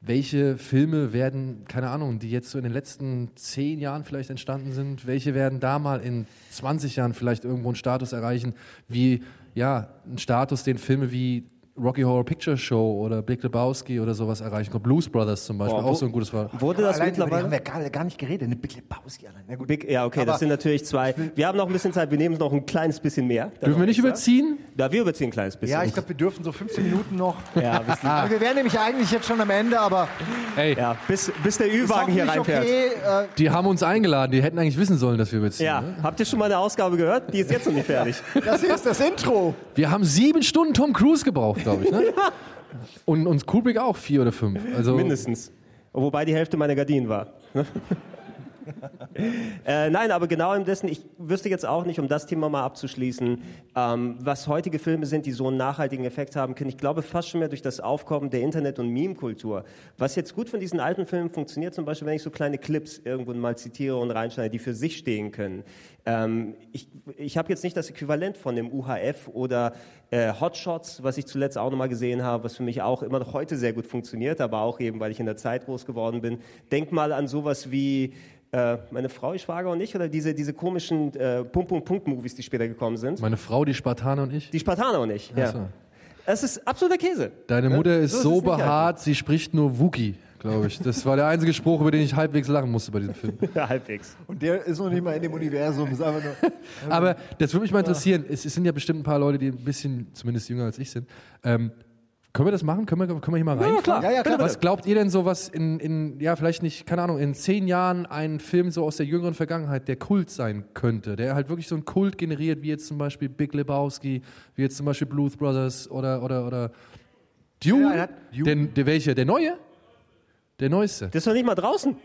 welche Filme werden, keine Ahnung, die jetzt so in den letzten zehn Jahren vielleicht entstanden sind, welche werden da mal in 20 Jahren vielleicht irgendwo einen Status erreichen, wie, ja, einen Status, den Filme wie Rocky Horror Picture Show oder Big Lebowski oder sowas erreichen. können. Blues Brothers zum Beispiel, Boah, auch wo- so ein gutes Fall. Wurde das Allein über die haben mittlerweile? wir gar, gar nicht geredet. Eine Big Lebowski allein. Na gut. Big, ja, okay, Aber- das sind natürlich zwei. Wir haben noch ein bisschen Zeit, wir nehmen noch ein kleines bisschen mehr. Dürfen wir nicht überziehen? Ja, wir überziehen ein kleines bisschen. Ja, ich glaube, wir dürfen so 15 Minuten noch. ja, Aber wir wären nämlich eigentlich jetzt schon am Ende, aber Ey, ja, bis, bis der Ü-Wagen hier reinfährt. okay. Äh, die haben uns eingeladen, die hätten eigentlich wissen sollen, dass wir überziehen. Ja, Ne? habt ihr schon mal eine Ausgabe gehört? Die ist jetzt noch nicht fertig. das hier ist das Intro. Wir haben sieben Stunden Tom Cruise gebraucht, glaube ich. Ne? Und, und Kubrick auch vier oder fünf. Also, Mindestens. Wobei die Hälfte meiner Gardinen war. Äh, nein, aber genau indessen, ich wüsste jetzt auch nicht, um das Thema mal abzuschließen, ähm, was heutige Filme sind, die so einen nachhaltigen Effekt haben können. Ich glaube fast schon mehr durch das Aufkommen der Internet- und Meme-Kultur. Was jetzt gut von diesen alten Filmen funktioniert, zum Beispiel, wenn ich so kleine Clips irgendwo mal zitiere und reinschneide, die für sich stehen können. Ähm, ich ich habe jetzt nicht das Äquivalent von dem UHF oder äh, Hotshots, was ich zuletzt auch nochmal gesehen habe, was für mich auch immer noch heute sehr gut funktioniert, aber auch eben, weil ich in der Zeit groß geworden bin. Denk mal an sowas wie äh, meine Frau, ich Schwager und ich, oder diese, diese komischen äh, Punkt-Punkt-Punkt-Movies, die später gekommen sind. meine Frau, die Spartaner und ich. Die Spartaner und ich. Ja. so. Es ist absoluter Käse. Deine Mutter ist So ist so es nicht behaart, sie spricht nur Wookie, glaube ich. Das war der einzige Spruch, über den ich halbwegs lachen musste bei diesem Film. Halbwegs. Und der ist noch nicht mal in dem Universum. Ist einfach nur Aber das würde mich mal interessieren. Es, es sind ja bestimmt ein paar Leute, die ein bisschen, zumindest jünger als ich sind. Ähm, können wir das machen? Können wir, können wir hier mal rein? klar. Ja, ja, klar. Was glaubt ihr denn so, was in, in, ja, vielleicht nicht, keine Ahnung, in zehn Jahren ein Film so aus der jüngeren Vergangenheit, der Kult sein könnte, der halt wirklich so einen Kult generiert, wie jetzt zum Beispiel Big Lebowski, wie jetzt zum Beispiel Blues Brothers oder, oder, oder Dune? Ja, er. Der, der welche? Der neue? Der neueste. Das ist doch nicht mal draußen.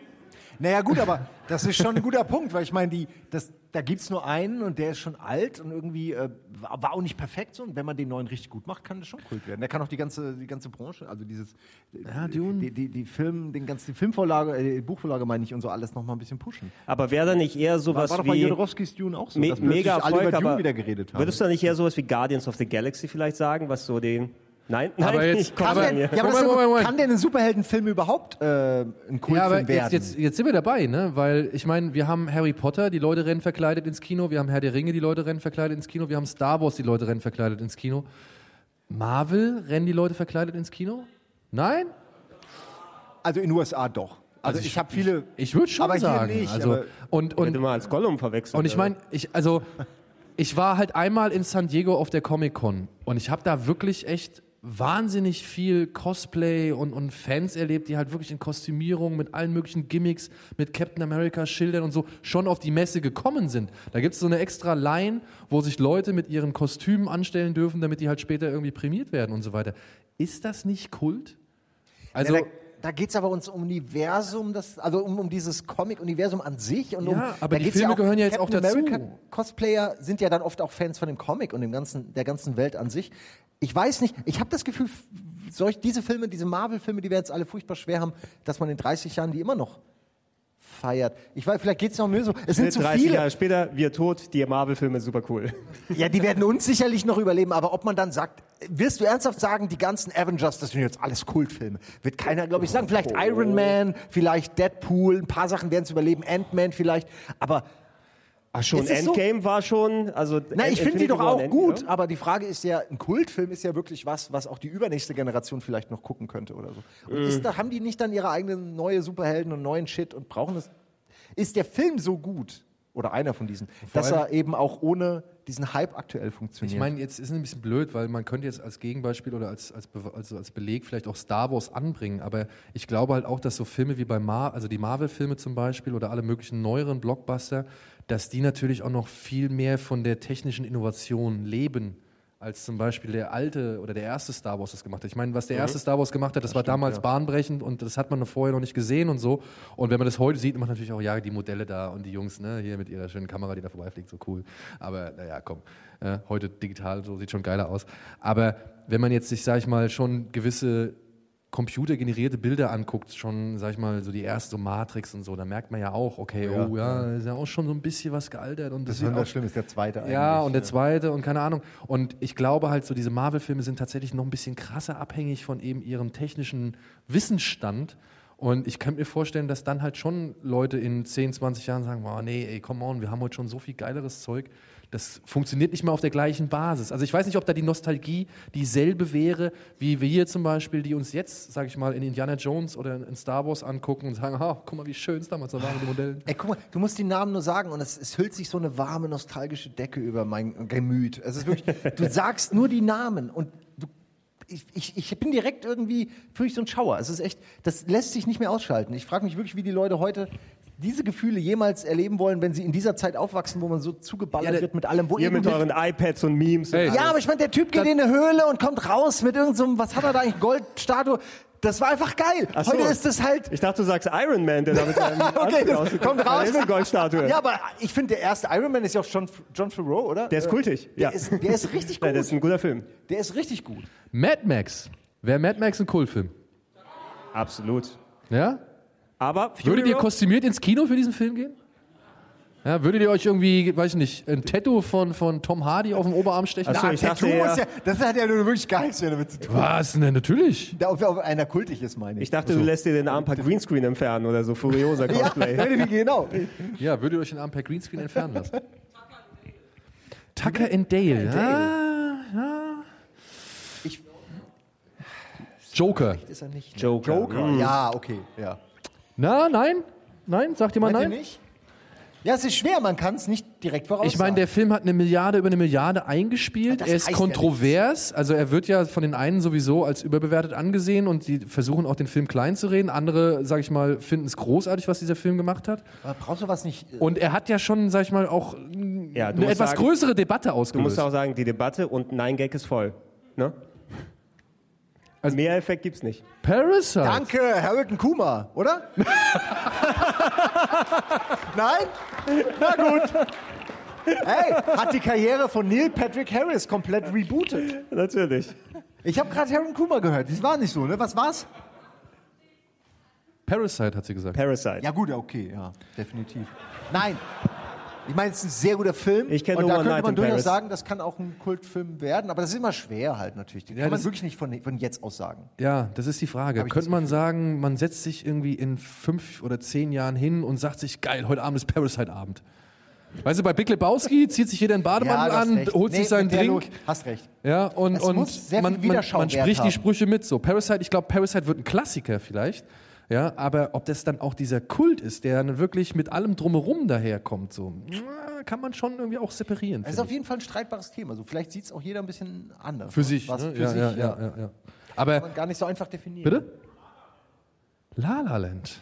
Naja, gut, aber das ist schon ein guter Punkt, weil ich meine, die, das, da gibt es nur einen und der ist schon alt und irgendwie äh, war war auch nicht perfekt so. Und wenn man den neuen richtig gut macht, kann das schon Kult werden. Der kann auch die ganze, die ganze Branche, also dieses, Ja, Dune. die, die, die Film, den ganzen, die Filmvorlage, äh, die Buchvorlage meine ich und so alles noch mal ein bisschen pushen. Aber wäre da nicht eher War, sowas war doch bei wie... Jodorowskis Dune auch so, Me dass mega alle Erfolg, über Dune wieder geredet haben. würdest du da nicht eher sowas wie Guardians of the Galaxy vielleicht sagen, was so den... Nein, nein, Aber jetzt- kann, aber- denn, mir. ja, aber das ist Moment, ja gut. Moment, kann denn ein Superheldenfilm überhaupt äh, ein Kultfilm Ja, aber werden? jetzt, jetzt, jetzt sind wir dabei, ne? Weil ich meine, wir haben Harry Potter, die Leute rennen verkleidet ins Kino, wir haben Herr der Ringe, die Leute rennen verkleidet ins Kino, wir haben Star Wars, die Leute rennen verkleidet ins Kino. Marvel rennen die Leute verkleidet ins Kino? Nein? Also in den USA doch. Also, ich, habe viele. Ich würde schon Aber hier sagen. nicht, also, aber- und, und, mal als Gollum verwechseln. und ich meine, ich, also, ich war halt einmal in San Diego auf der Comic Con und ich habe da wirklich echt wahnsinnig viel Cosplay und, und Fans erlebt, die halt wirklich in Kostümierung mit allen möglichen Gimmicks, mit Captain America Schildern und so schon auf die Messe gekommen sind. Da gibt es so eine extra Line, wo sich Leute mit ihren Kostümen anstellen dürfen, damit die halt später irgendwie prämiert werden und so weiter. Ist das nicht Kult? Also, ja, da da geht es aber ums Universum, das, also um, um dieses Comic-Universum an sich. Und um, Ja, aber da die Filme auch, gehören ja jetzt auch Captain dazu. America Cosplayer sind ja dann oft auch Fans von dem Comic und dem ganzen, der ganzen Welt an sich. Ich weiß nicht, ich habe das Gefühl, solch, diese Filme, diese Marvel-Filme, die wir jetzt alle furchtbar schwer haben, dass man in 30 Jahren die immer noch feiert. Ich weiß, vielleicht geht es noch mehr so. Es sind zu 30 viele. Jahre später, wir tot, die Marvel-Filme super cool. Ja, die werden uns sicherlich noch überleben, aber ob man dann sagt, wirst du ernsthaft sagen, die ganzen Avengers, das sind jetzt alles Kultfilme, wird keiner, glaube ich, sagen. Vielleicht Iron Man, vielleicht Deadpool, ein paar Sachen werden es überleben, Ant-Man vielleicht, aber Ach schon, Ist es so? Endgame war schon, also na, ich finde die doch auch gut, Endgame. aber die Frage ist ja, ein Kultfilm ist ja wirklich was, was auch die übernächste Generation vielleicht noch gucken könnte oder so. Und ist da, haben die nicht dann ihre eigenen neue Superhelden und neuen Shit und brauchen es? Ist der Film so gut, oder einer von diesen, dass allem- er eben auch ohne diesen Hype aktuell funktioniert. Ich meine, jetzt ist es ein bisschen blöd, weil man könnte jetzt als Gegenbeispiel oder als, als, Be- also als Beleg vielleicht auch Star Wars anbringen, aber ich glaube halt auch, dass so Filme wie bei Mar also die Marvel-Filme zum Beispiel oder alle möglichen neueren Blockbuster, dass die natürlich auch noch viel mehr von der technischen Innovation leben. Als zum Beispiel der alte oder der erste Star Wars das gemacht hat. Ich meine, was der erste Star Wars gemacht hat, das, war damals bahnbrechend und das hat man vorher noch nicht gesehen und so. Und wenn man das heute sieht, macht natürlich auch, ja, die Modelle da und die Jungs, ne, hier mit ihrer schönen Kamera, die da vorbeifliegt, so cool. Aber naja, komm, äh, heute digital, so sieht schon geiler aus. Aber wenn man jetzt sich, sag ich mal, schon gewisse computergenerierte Bilder anguckt, schon, sag ich mal, so die erste Matrix und so, da merkt man ja auch, okay, Ja, oh ja, ist ja auch schon so ein bisschen was gealtert und das, sieht auch Besonders schlimm ist der zweite eigentlich. ja, und der zweite und keine Ahnung. Und ich glaube halt, so diese Marvel-Filme sind tatsächlich noch ein bisschen krasser abhängig von eben ihrem technischen Wissensstand. Und ich könnte mir vorstellen, dass dann halt schon Leute in 10, 20 Jahren sagen, oh, nee, ey, come on, wir haben heute schon so viel geileres Zeug. Das funktioniert nicht mehr auf der gleichen Basis. Also ich weiß nicht, ob da die Nostalgie dieselbe wäre, wie wir hier zum Beispiel, die uns jetzt, sage ich mal, in Indiana Jones oder in Star Wars angucken und sagen, ah, guck mal, wie schön es damals war mit den Modellen. Ey, guck mal, du musst die Namen nur sagen und es, es hüllt sich so eine warme, nostalgische Decke über mein Gemüt. Es ist wirklich, du sagst nur die Namen und du, ich, ich, ich bin direkt irgendwie, fühle ich so einen Schauer. Es ist echt, das lässt sich nicht mehr ausschalten. Ich frage mich wirklich, wie die Leute heute diese Gefühle jemals erleben wollen, wenn sie in dieser Zeit aufwachsen, wo man so zugeballert Ja, der- wird mit allem. Wo Ihr mit euren iPads und Memes. Hey. und ja, aber ich meine, der Typ geht in eine Höhle und kommt raus mit irgendeinem, was hat er da eigentlich, Goldstatue. Das war einfach geil. Ach so. Heute ist das halt, Ich dachte, du sagst Iron Man, der da mit seinem Okay, das kommt raus. Das ist eine Goldstatue. Ja, aber ich finde, der erste Iron Man ist ja auch John, John Favreau, oder? Der ist kultig. Der, Ja. ist, der ist richtig gut. Ja, das ist ein guter Film. der ist richtig gut. Mad Max. Wäre Mad Max ein Kultfilm? Absolut. Ja? Aber Fury Würdet ihr kostümiert ins Kino für diesen Film gehen? Ja, würdet ihr euch irgendwie, weiß ich nicht, ein Tattoo von, von Tom Hardy auf dem Oberarm stechen? Ach so, ich dachte eher- ja, das hat ja nur wirklich gar nichts mehr damit zu tun. Was? Ne, natürlich. Da, ob, ob einer kultig ist, meine ich. Ich dachte, du lässt dir den Arm per Greenscreen entfernen oder so Furiosa Cosplay. ja, genau. Ja, würdet ihr euch den Arm per Greenscreen entfernen lassen? Tucker and Dale. Ja, ja. Ich, Joker. ist er nicht. Joker. Joker. Ja, okay. Ja. Na, nein? Nein? Sagt jemand Meint ihr nein? nicht? Ja, es ist schwer, man kann es nicht direkt voraussagen. Ich meine, der Film hat eine Milliarde über eine Milliarde eingespielt. Das er ist heißt ja kontrovers. also er wird ja von den einen sowieso als überbewertet angesehen und die versuchen auch den Film klein zu reden. Andere, sag ich mal, finden es großartig, was dieser Film gemacht hat. Aber brauchst du was nicht. äh, Und er hat ja schon, sag ich mal, auch Ja, du eine etwas sagen- größere Debatte Du ausgelöst. musst auch sagen, die Debatte und Nein Gag ist voll. Ne? Also- Mehr Effekt gibt's nicht. Parasite. Danke, Hamilton Kuma, oder? Nein? Na gut. Hey, hat die Karriere von Neil Patrick Harris komplett rebootet. Natürlich. Ich habe gerade Hamilton Kuma gehört. Das war nicht so, ne? Was war's? Parasite hat sie gesagt. Parasite. Ja gut, okay, ja, definitiv. Nein. Ich meine, es ist ein sehr guter Film. Ich kenne Und da One könnte Night man in durchaus Paris. sagen, das kann auch ein Kultfilm werden. Aber das ist immer schwer halt natürlich. Die Ja, kann man das- wirklich nicht von, von jetzt aus sagen. Ja, das ist die Frage. Hab ich Könnte das man sagen, man setzt sich irgendwie in fünf oder zehn Jahren hin und sagt sich, geil, heute Abend ist Parasite-Abend. Weißt du, bei Big Lebowski zieht sich jeder einen Bademantel du hast an, recht. holt Nee, sich seinen mit der Drink. Logik Hast recht. Ja, und, Es und muss sehr viel man, man, man spricht die haben. Sprüche mit. So, Parasite, ich glaube, Parasite wird ein Klassiker vielleicht. Ja, aber ob das dann auch dieser Kult ist, der dann wirklich mit allem drumherum daherkommt, so, na, kann man schon irgendwie auch separieren. Es ist auf jeden Fall ein streitbares Thema. Also vielleicht sieht es auch jeder ein bisschen anders. für sich. Was ne? für ja, sich, ja, ja. ja, ja, ja. Aber, Kann man gar nicht so einfach definieren. bitte? La La Land.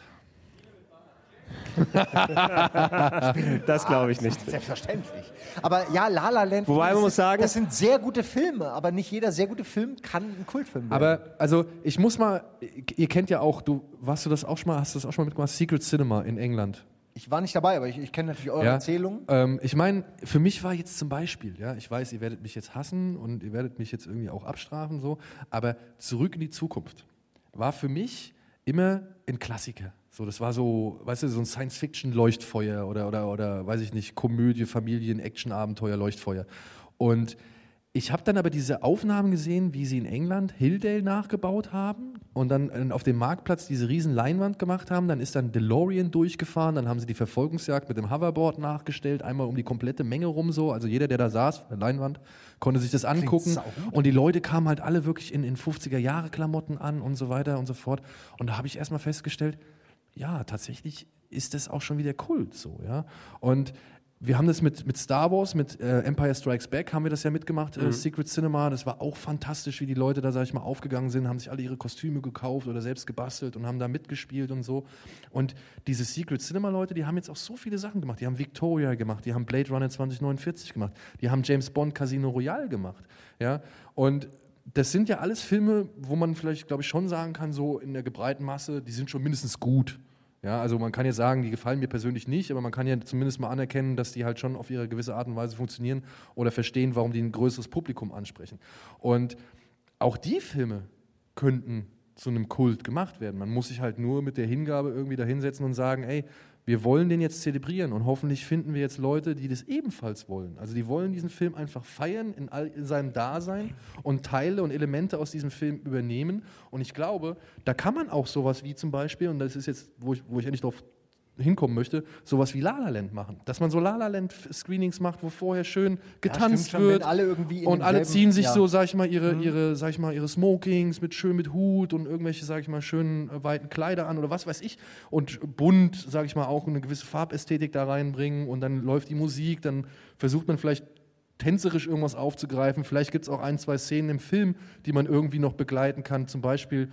Das glaube ich nicht. Selbstverständlich. Aber ja, La La Land. Wobei man das muss sagen- das sind sehr gute Filme, aber nicht jeder sehr gute Film kann ein Kultfilm werden. Aber also ich muss mal, ihr kennt ja auch, du warst du das auch schon mal, hast du das auch schon mal mitgemacht, Secret Cinema in England. ich war nicht dabei, aber ich, ich kenne natürlich eure Ja. Erzählung. Ähm, ich meine, für mich war jetzt zum Beispiel, ja, ich weiß, ihr werdet mich jetzt hassen und ihr werdet mich jetzt irgendwie auch abstrafen, so, aber zurück in die Zukunft war für mich immer ein Klassiker. So, das war so, weißt du, so ein Science-Fiction-Leuchtfeuer oder, oder, oder, weiß ich nicht, Komödie, Familien, Action-Abenteuer, Leuchtfeuer. Und ich habe dann aber diese Aufnahmen gesehen, wie sie in England Hilldale nachgebaut haben und dann äh, auf dem Marktplatz diese riesen Leinwand gemacht haben. Dann ist dann DeLorean durchgefahren, dann haben sie die Verfolgungsjagd mit dem Hoverboard nachgestellt, einmal um die komplette Menge rum so. Also jeder, der da saß, der Leinwand, konnte sich das angucken. Und die Leute kamen halt alle wirklich in, in 50er-Jahre-Klamotten an und so weiter und so fort. Und da habe ich erstmal festgestellt, ja, tatsächlich ist das auch schon wieder Kult so, ja. Und wir haben das mit, mit Star Wars, mit äh, Empire Strikes Back haben wir das ja mitgemacht, äh, Secret Cinema. Das war auch fantastisch, wie die Leute da, sag ich mal, aufgegangen sind, haben sich alle ihre Kostüme gekauft oder selbst gebastelt und haben da mitgespielt und so. Und diese Secret Cinema-Leute, die haben jetzt auch so viele Sachen gemacht. Die haben Victoria gemacht, die haben Blade Runner 2049 gemacht, die haben James Bond Casino Royale gemacht. Ja? Und das sind ja alles Filme, wo man vielleicht, glaube ich, schon sagen kann, so in der gebreiten Masse, die sind schon mindestens gut. Ja, also man kann ja sagen, die gefallen mir persönlich nicht, aber man kann ja zumindest mal anerkennen, dass die halt schon auf ihre gewisse Art und Weise funktionieren oder verstehen, warum die ein größeres Publikum ansprechen. Und auch die Filme könnten zu einem Kult gemacht werden. Man muss sich halt nur mit der Hingabe irgendwie dahinsetzen und sagen, ey, wir wollen den jetzt zelebrieren und hoffentlich finden wir jetzt Leute, die das ebenfalls wollen. Also die wollen diesen Film einfach feiern in, all, in seinem Dasein und Teile und Elemente aus diesem Film übernehmen. Und ich glaube, da kann man auch sowas wie zum Beispiel, und das ist jetzt, wo ich, wo ich endlich drauf hinkommen möchte, sowas wie La La Land machen. Dass man so La La Land Screenings macht, wo vorher schön getanzt stimmt schon, wird alle und alle ziehen sich ja. so, sag ich mal, ihre, ihre, sag ich mal, ihre Smokings mit schön mit Hut und irgendwelche, sag ich mal, schönen äh, weiten Kleider an oder was weiß ich und bunt, sag ich mal, auch eine gewisse Farbästhetik da reinbringen und dann läuft die Musik, dann versucht man vielleicht tänzerisch irgendwas aufzugreifen. Vielleicht gibt es auch ein, zwei Szenen im Film, die man irgendwie noch begleiten kann. Zum Beispiel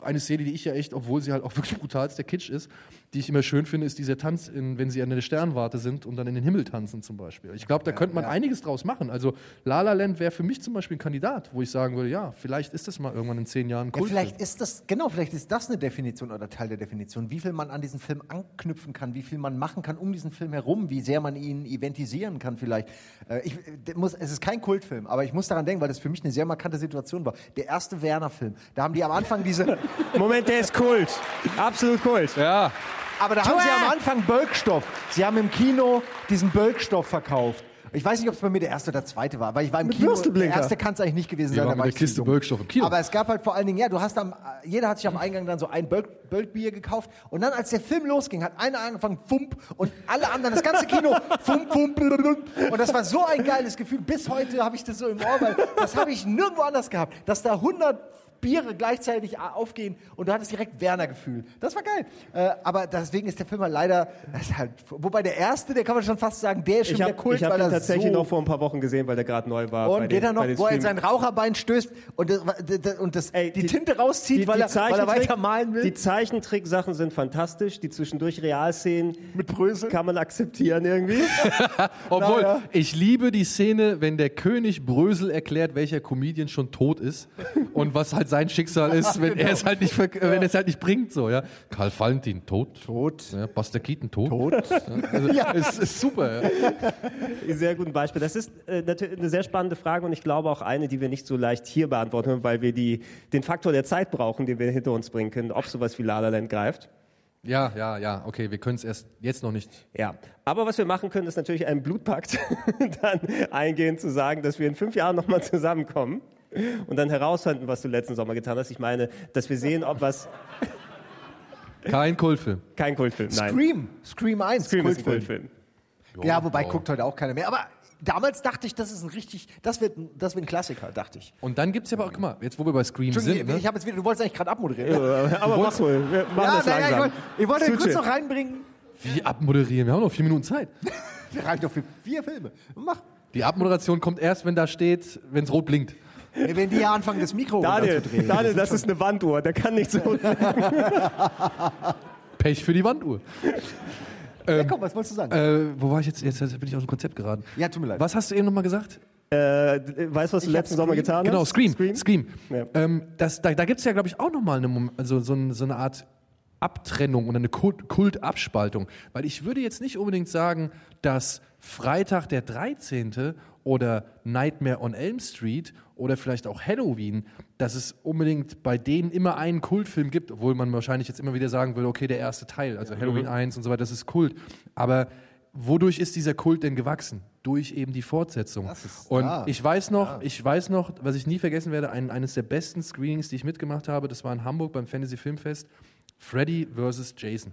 eine Szene, die ich ja echt, obwohl sie halt auch wirklich brutalst der Kitsch ist, die ich immer schön finde, ist dieser Tanz, in, wenn sie an der Sternwarte sind und dann in den Himmel tanzen zum Beispiel. Ich glaube, da könnte man einiges draus machen. Also La La Land wäre für mich zum Beispiel ein Kandidat, wo ich sagen würde, ja, vielleicht ist das mal irgendwann in zehn Jahren Ja, Kult. vielleicht ist das, genau, vielleicht ist das eine Definition oder Teil der Definition, wie viel man an diesen Film anknüpfen kann, wie viel man machen kann um diesen Film herum, wie sehr man ihn eventisieren kann vielleicht. Äh, ich, muss, es ist kein Kultfilm, aber ich muss daran denken, weil das für mich eine sehr markante Situation war. Der erste Werner-Film, da haben die am Anfang diese, Moment, der ist Kult. Absolut Kult. ja, aber da haben sie am Anfang Bölkstoff. Sie haben im Kino diesen Bölkstoff verkauft. Ich weiß nicht, ob es bei mir der erste oder zweite war, weil ich war im Mit Kino. Der erste kann es eigentlich nicht gewesen Wir sein. waren da mit war der ich zu Kiste. Bölkstoff im Kino. Aber es gab halt vor allen Dingen, ja, du hast am, jeder hat sich am Eingang dann so ein Bölk, Bölkbier gekauft und dann, als der Film losging, hat einer angefangen, Fump und alle anderen, das ganze Kino, Fump, Fump, blablabla. und das war so ein geiles Gefühl. Bis heute habe ich das so im Ohr, weil das habe ich nirgendwo anders gehabt, dass da 100 Biere gleichzeitig aufgehen und du hattest direkt Werner-Gefühl. Das war geil. Äh, aber deswegen ist der Film halt leider, halt, wobei der erste, der kann man schon fast sagen, der ist schon Ich der habe Kult, hab weil ihn tatsächlich so noch vor ein paar Wochen gesehen, weil der gerade neu war. und bei geht den- er noch, bei den wo er in sein Raucherbein stößt und, das, und, das, Ey, die, die- Tinte rauszieht, Die, weil, die, er, weil er weiter malen will. die Zeichentricksachen sind fantastisch. Die zwischendurch Realszenen Mit Brösel. kann man akzeptieren irgendwie. Obwohl, Naja. ich liebe die Szene, wenn der König Brösel erklärt, welcher Comedian schon tot ist und was halt sein Schicksal ist, wenn er es halt nicht, äh, wenn er es halt nicht bringt, so, ja. Karl Valentin, tot. Tot. Ja, Buster Keaton, tot. Tot. Ja, also, Es ist super, ja. Sehr guten Beispiel. Das ist äh, natürlich eine sehr spannende Frage und ich glaube auch eine, die wir nicht so leicht hier beantworten können, weil wir die, den Faktor der Zeit brauchen, den wir hinter uns bringen können, ob sowas wie La La Land greift. Ja, ja, ja, okay, wir können es erst jetzt noch nicht. Ja, aber was wir machen können, ist natürlich einen Blutpakt dann eingehen, zu sagen, dass wir in fünf Jahren nochmal zusammenkommen und dann herausfinden, was du letzten Sommer getan hast. Ich meine, dass wir sehen, ob was... Kein Kultfilm. Kein Kultfilm, nein. Scream. Scream 1. Scream ist ein Kultfilm. Kultfilm. Ja, wobei ja. guckt heute auch keiner mehr. Aber damals dachte ich, das ist ein richtig, das wird, ein- das wird ein Klassiker, dachte ich. Und dann gibt es ja aber auch, guck mal, jetzt wo wir bei Scream sind, ne? ich habe jetzt wieder, du wolltest eigentlich gerade abmoderieren. Aber mach wohl, wir machen Ja, das naja, ich wollte ich wollte kurz noch reinbringen. wie abmoderieren? Wir haben noch vier Minuten Zeit. Der reicht doch für vier Filme. Mach. Die Abmoderation kommt erst, wenn da steht, wenn es rot blinkt. Wenn die hier anfangen, das Mikro Daniel, runterzudrehen. Daniel, das ist eine Wanduhr, der kann nicht so... Pech für die Wanduhr. Ja, komm, was wolltest du sagen? Äh, wo war ich jetzt? Jetzt bin ich aus dem Konzept geraten. ja, tut mir leid. Was hast du eben nochmal gesagt? äh, weißt du, was du letzten Sommer getan Genau, hast? Scream. Scream. Scream? Ja. Ähm, das, da da gibt es ja, glaube ich, auch nochmal eine, also so, so eine Art Abtrennung oder eine Kult, Kultabspaltung. Weil ich würde jetzt nicht unbedingt sagen, dass Freitag der 13. oder Nightmare on Elm Street oder vielleicht auch Halloween, dass es unbedingt bei denen immer einen Kultfilm gibt, obwohl man wahrscheinlich jetzt immer wieder sagen würde, okay, der erste Teil, also Halloween 1 und so weiter, das ist Kult. Aber wodurch ist dieser Kult denn gewachsen? Durch eben die Fortsetzung. Und ah, ich weiß noch, ich weiß noch, was ich nie vergessen werde, ein, eines der besten Screenings, die ich mitgemacht habe, das war in Hamburg beim Fantasy Filmfest, Freddy vs. Jason.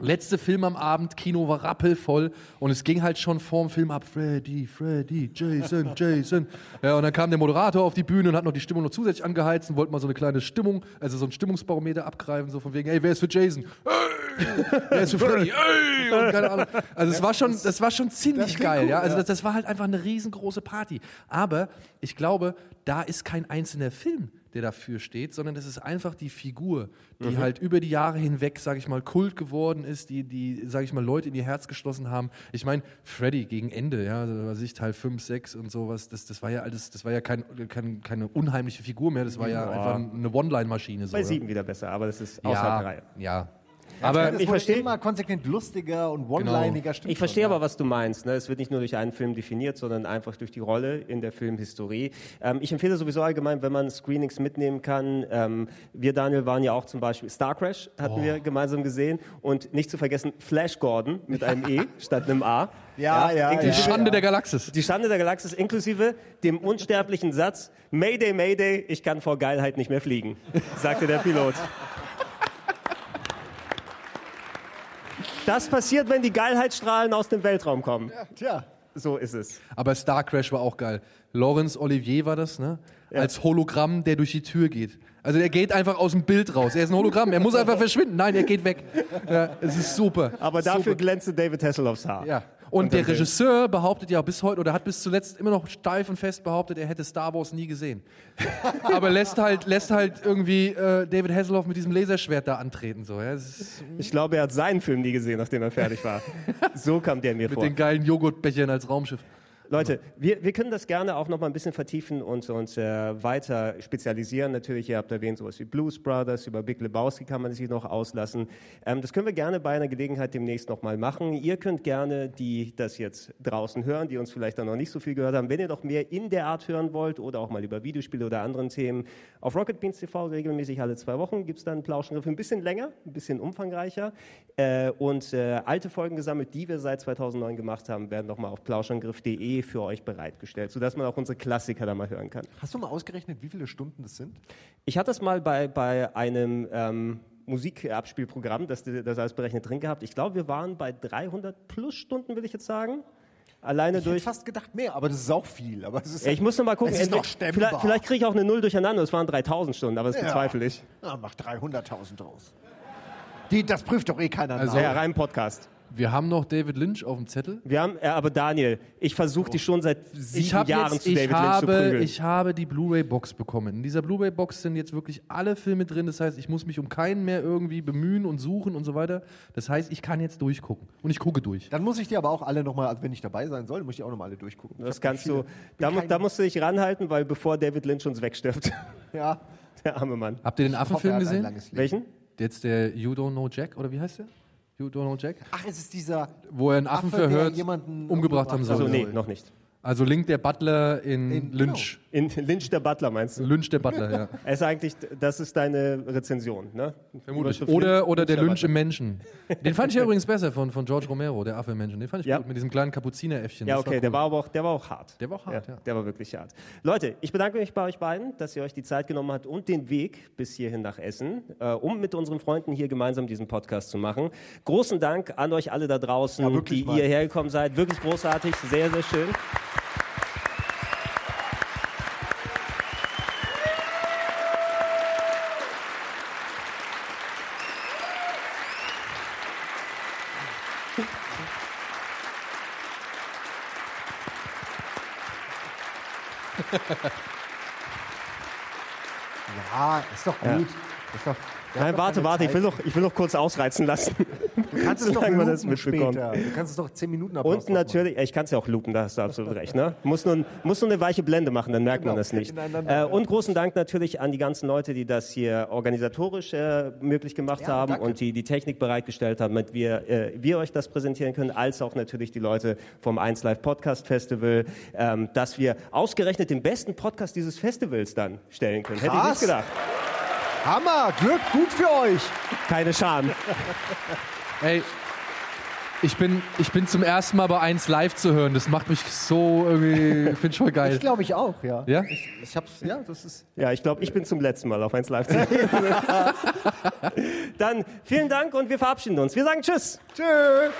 Letzte Film am Abend, Kino war rappelvoll und es ging halt schon vorm Film ab, Freddy, Freddy, Jason, Jason. Ja, und dann kam der Moderator auf die Bühne und hat noch die Stimmung noch zusätzlich angeheizt und wollte mal so eine kleine Stimmung, also so ein Stimmungsbarometer abgreifen, so von wegen, ey, wer ist für Jason? Hey, Der ist so Freddy, ey, und keine Ahnung. Also es war schon, das war schon ziemlich geil, cool, ja. Also ja. das, das war halt einfach eine riesengroße Party. Aber ich glaube, da ist kein einzelner Film, der dafür steht, sondern das ist einfach die Figur, die Mhm. halt über die Jahre hinweg, sage ich mal, Kult geworden ist, die, die, sage ich mal, Leute in ihr Herz geschlossen haben. Ich meine, Freddy gegen Ende, ja, also, was ich Teil 5, 6 und sowas, das, das war ja alles, das war ja kein, kein, keine unheimliche Figur mehr, das war ja einfach eine One-Line-Maschine. So, Bei ja. sieben wieder besser, aber das ist außerhalb der Ja, Reihe. ja. Aber ich verstehe- immer konsequent lustiger und one-liniger. stimmt Ich verstehe aber, was du meinst. Ne? Es wird nicht nur durch einen Film definiert, sondern einfach durch die Rolle in der Filmhistorie. Ähm, ich empfehle sowieso allgemein, wenn man Screenings mitnehmen kann. Ähm, wir, Daniel, waren ja auch zum Beispiel Star Crash, hatten Oh. wir gemeinsam gesehen. Und nicht zu vergessen, Flash Gordon mit einem E statt einem A. Ja, ja, die inklusive- Schande der Galaxis. Die Schande der Galaxis inklusive dem unsterblichen Satz Mayday, Mayday, ich kann vor Geilheit nicht mehr fliegen, sagte der Pilot. Das passiert, wenn die Geilheitsstrahlen aus dem Weltraum kommen. Ja. Tja. So ist es. Aber Star Crash war auch geil. Laurence Olivier war das, ne? Als Hologramm, der durch die Tür geht. Also der geht einfach aus dem Bild raus. Er ist ein Hologramm. Er muss einfach verschwinden. Nein, er geht weg. Ja, es ist super. Aber dafür super. glänzte David Hasselhoffs Haar. Ja. Und, Und der Regisseur behauptet ja bis heute oder hat bis zuletzt immer noch steif und fest behauptet, er hätte Star Wars nie gesehen. Aber lässt halt, lässt halt irgendwie äh, David Hasselhoff mit diesem Laserschwert da antreten. So, ja? Ist Ich glaube, er hat seinen Film nie gesehen, nachdem er fertig war. So kam der mir mit vor. den geilen Joghurtbechern als Raumschiff. Leute, wir, wir können das gerne auch noch mal ein bisschen vertiefen und uns äh, weiter spezialisieren. Natürlich, ihr habt erwähnt, sowas wie Blues Brothers, über Big Lebowski kann man sich noch auslassen. Ähm, das können wir gerne bei einer Gelegenheit demnächst noch mal machen. Ihr könnt gerne, die das jetzt draußen hören, die uns vielleicht dann noch nicht so viel gehört haben, wenn ihr noch mehr in der Art hören wollt oder auch mal über Videospiele oder anderen Themen, auf Rocket Beans TV regelmäßig alle zwei Wochen gibt es dann einen Plauschangriff, ein bisschen länger, ein bisschen umfangreicher äh, und äh, alte Folgen gesammelt, die wir seit 2009 gemacht haben, werden noch mal auf plauschangriff.de für euch bereitgestellt, sodass man auch unsere Klassiker da mal hören kann. Hast du mal ausgerechnet, wie viele Stunden das sind? Ich hatte das mal bei, bei einem ähm, Musikabspielprogramm, das das alles berechnet drin gehabt. Ich glaube, wir waren bei 300 plus Stunden, will ich jetzt sagen. Alleine Ich hätte durch. fast gedacht mehr, aber das ist auch viel. Aber es ist Ja, ich muss noch mal gucken. Es ist entweder- noch stemmbar. vielleicht vielleicht kriege ich auch eine Null durcheinander. Es waren 3000 Stunden, aber das Ja. bezweifle ich. Ja, mach 300.000 draus. Die, das prüft doch eh keiner Also- nach. Ja, rein Podcast. Wir haben noch David Lynch auf dem Zettel. Wir haben, ja, aber Daniel, ich versuche dich schon seit sieben Jahren jetzt, zu David Lynch zu habe, prügeln. ich habe die Blu-ray-Box bekommen. In dieser Blu-ray-Box sind jetzt wirklich alle Filme drin. Das heißt, ich muss mich um keinen mehr irgendwie bemühen und suchen und so weiter. Das heißt, ich kann jetzt durchgucken. Und ich gucke durch. Dann muss ich die aber auch alle nochmal, also wenn ich dabei sein soll, muss ich auch nochmal alle durchgucken. Das kannst viele- du, da, mu- da musst du dich ranhalten, weil bevor David Lynch uns wegstirbt, Ja, der arme Mann. Habt ihr den Affenfilm gesehen? langes Leben. Welchen? Jetzt der You Don't Know Jack, oder wie heißt der? Know Jack? Ach, es ist dieser Wo er einen Affen Affe, der verhört, jemanden umgebracht haben umgebracht soll. Also nee, noch nicht. Also Link der Butler in, In- Lynch. In Lynch der Butler meinst du? Lynch der Butler, ja. Er ist eigentlich, das ist deine Rezension, ne? Vermutlich. Oder, oder der Lynch Butler. im Menschen. Den fand ich ja übrigens besser von, von George Romero, der Affe im Menschen. Den fand ich Ja. gut, mit diesem kleinen Kapuzineräffchen. Ja, Das okay, cool. der, war aber auch, der war auch hart. Der war auch hart, ja. Der war wirklich hart. Leute, ich bedanke mich bei euch beiden, dass ihr euch die Zeit genommen habt und den Weg bis hierhin nach Essen, äh, um mit unseren Freunden hier gemeinsam diesen Podcast zu machen. Großen Dank an euch alle da draußen, Ja, die mal. hierher gekommen seid. Wirklich großartig, sehr, sehr schön. Ja, ist doch gut. Ist doch, warte, warte, ich will, noch, ich will noch kurz ausreizen lassen. Du kannst es doch man das mitbekommt. später. Du kannst es doch 10 Minuten Applaus Und natürlich, ich kann es ja auch loopen, da hast du absolut recht. Ne? Muss, nur, muss nur eine weiche Blende machen, dann merkt man Genau, das nicht. Äh, und großen Dank natürlich an die ganzen Leute, die das hier organisatorisch äh, möglich gemacht Ja, haben danke. und die die Technik bereitgestellt haben, damit wir, äh, wir euch das präsentieren können, als auch natürlich die Leute vom 1 Live Podcast Festival, ähm, dass wir ausgerechnet den besten Podcast dieses Festivals dann stellen können. Hätte ich Krass. nicht gedacht. Hammer, Glück, gut für euch. Keine Scham. Ey, ich bin, ich bin zum ersten Mal bei 1 live zu hören. Das macht mich so irgendwie, finde ich voll geil. Ich glaube ich auch, ja. Ja? Ich, ich hab's, ja, das ist. Ja, ich glaube, ich bin zum letzten Mal auf 1 Live. zu sehen. dann vielen Dank und wir verabschieden uns. Wir sagen Tschüss. Tschüss.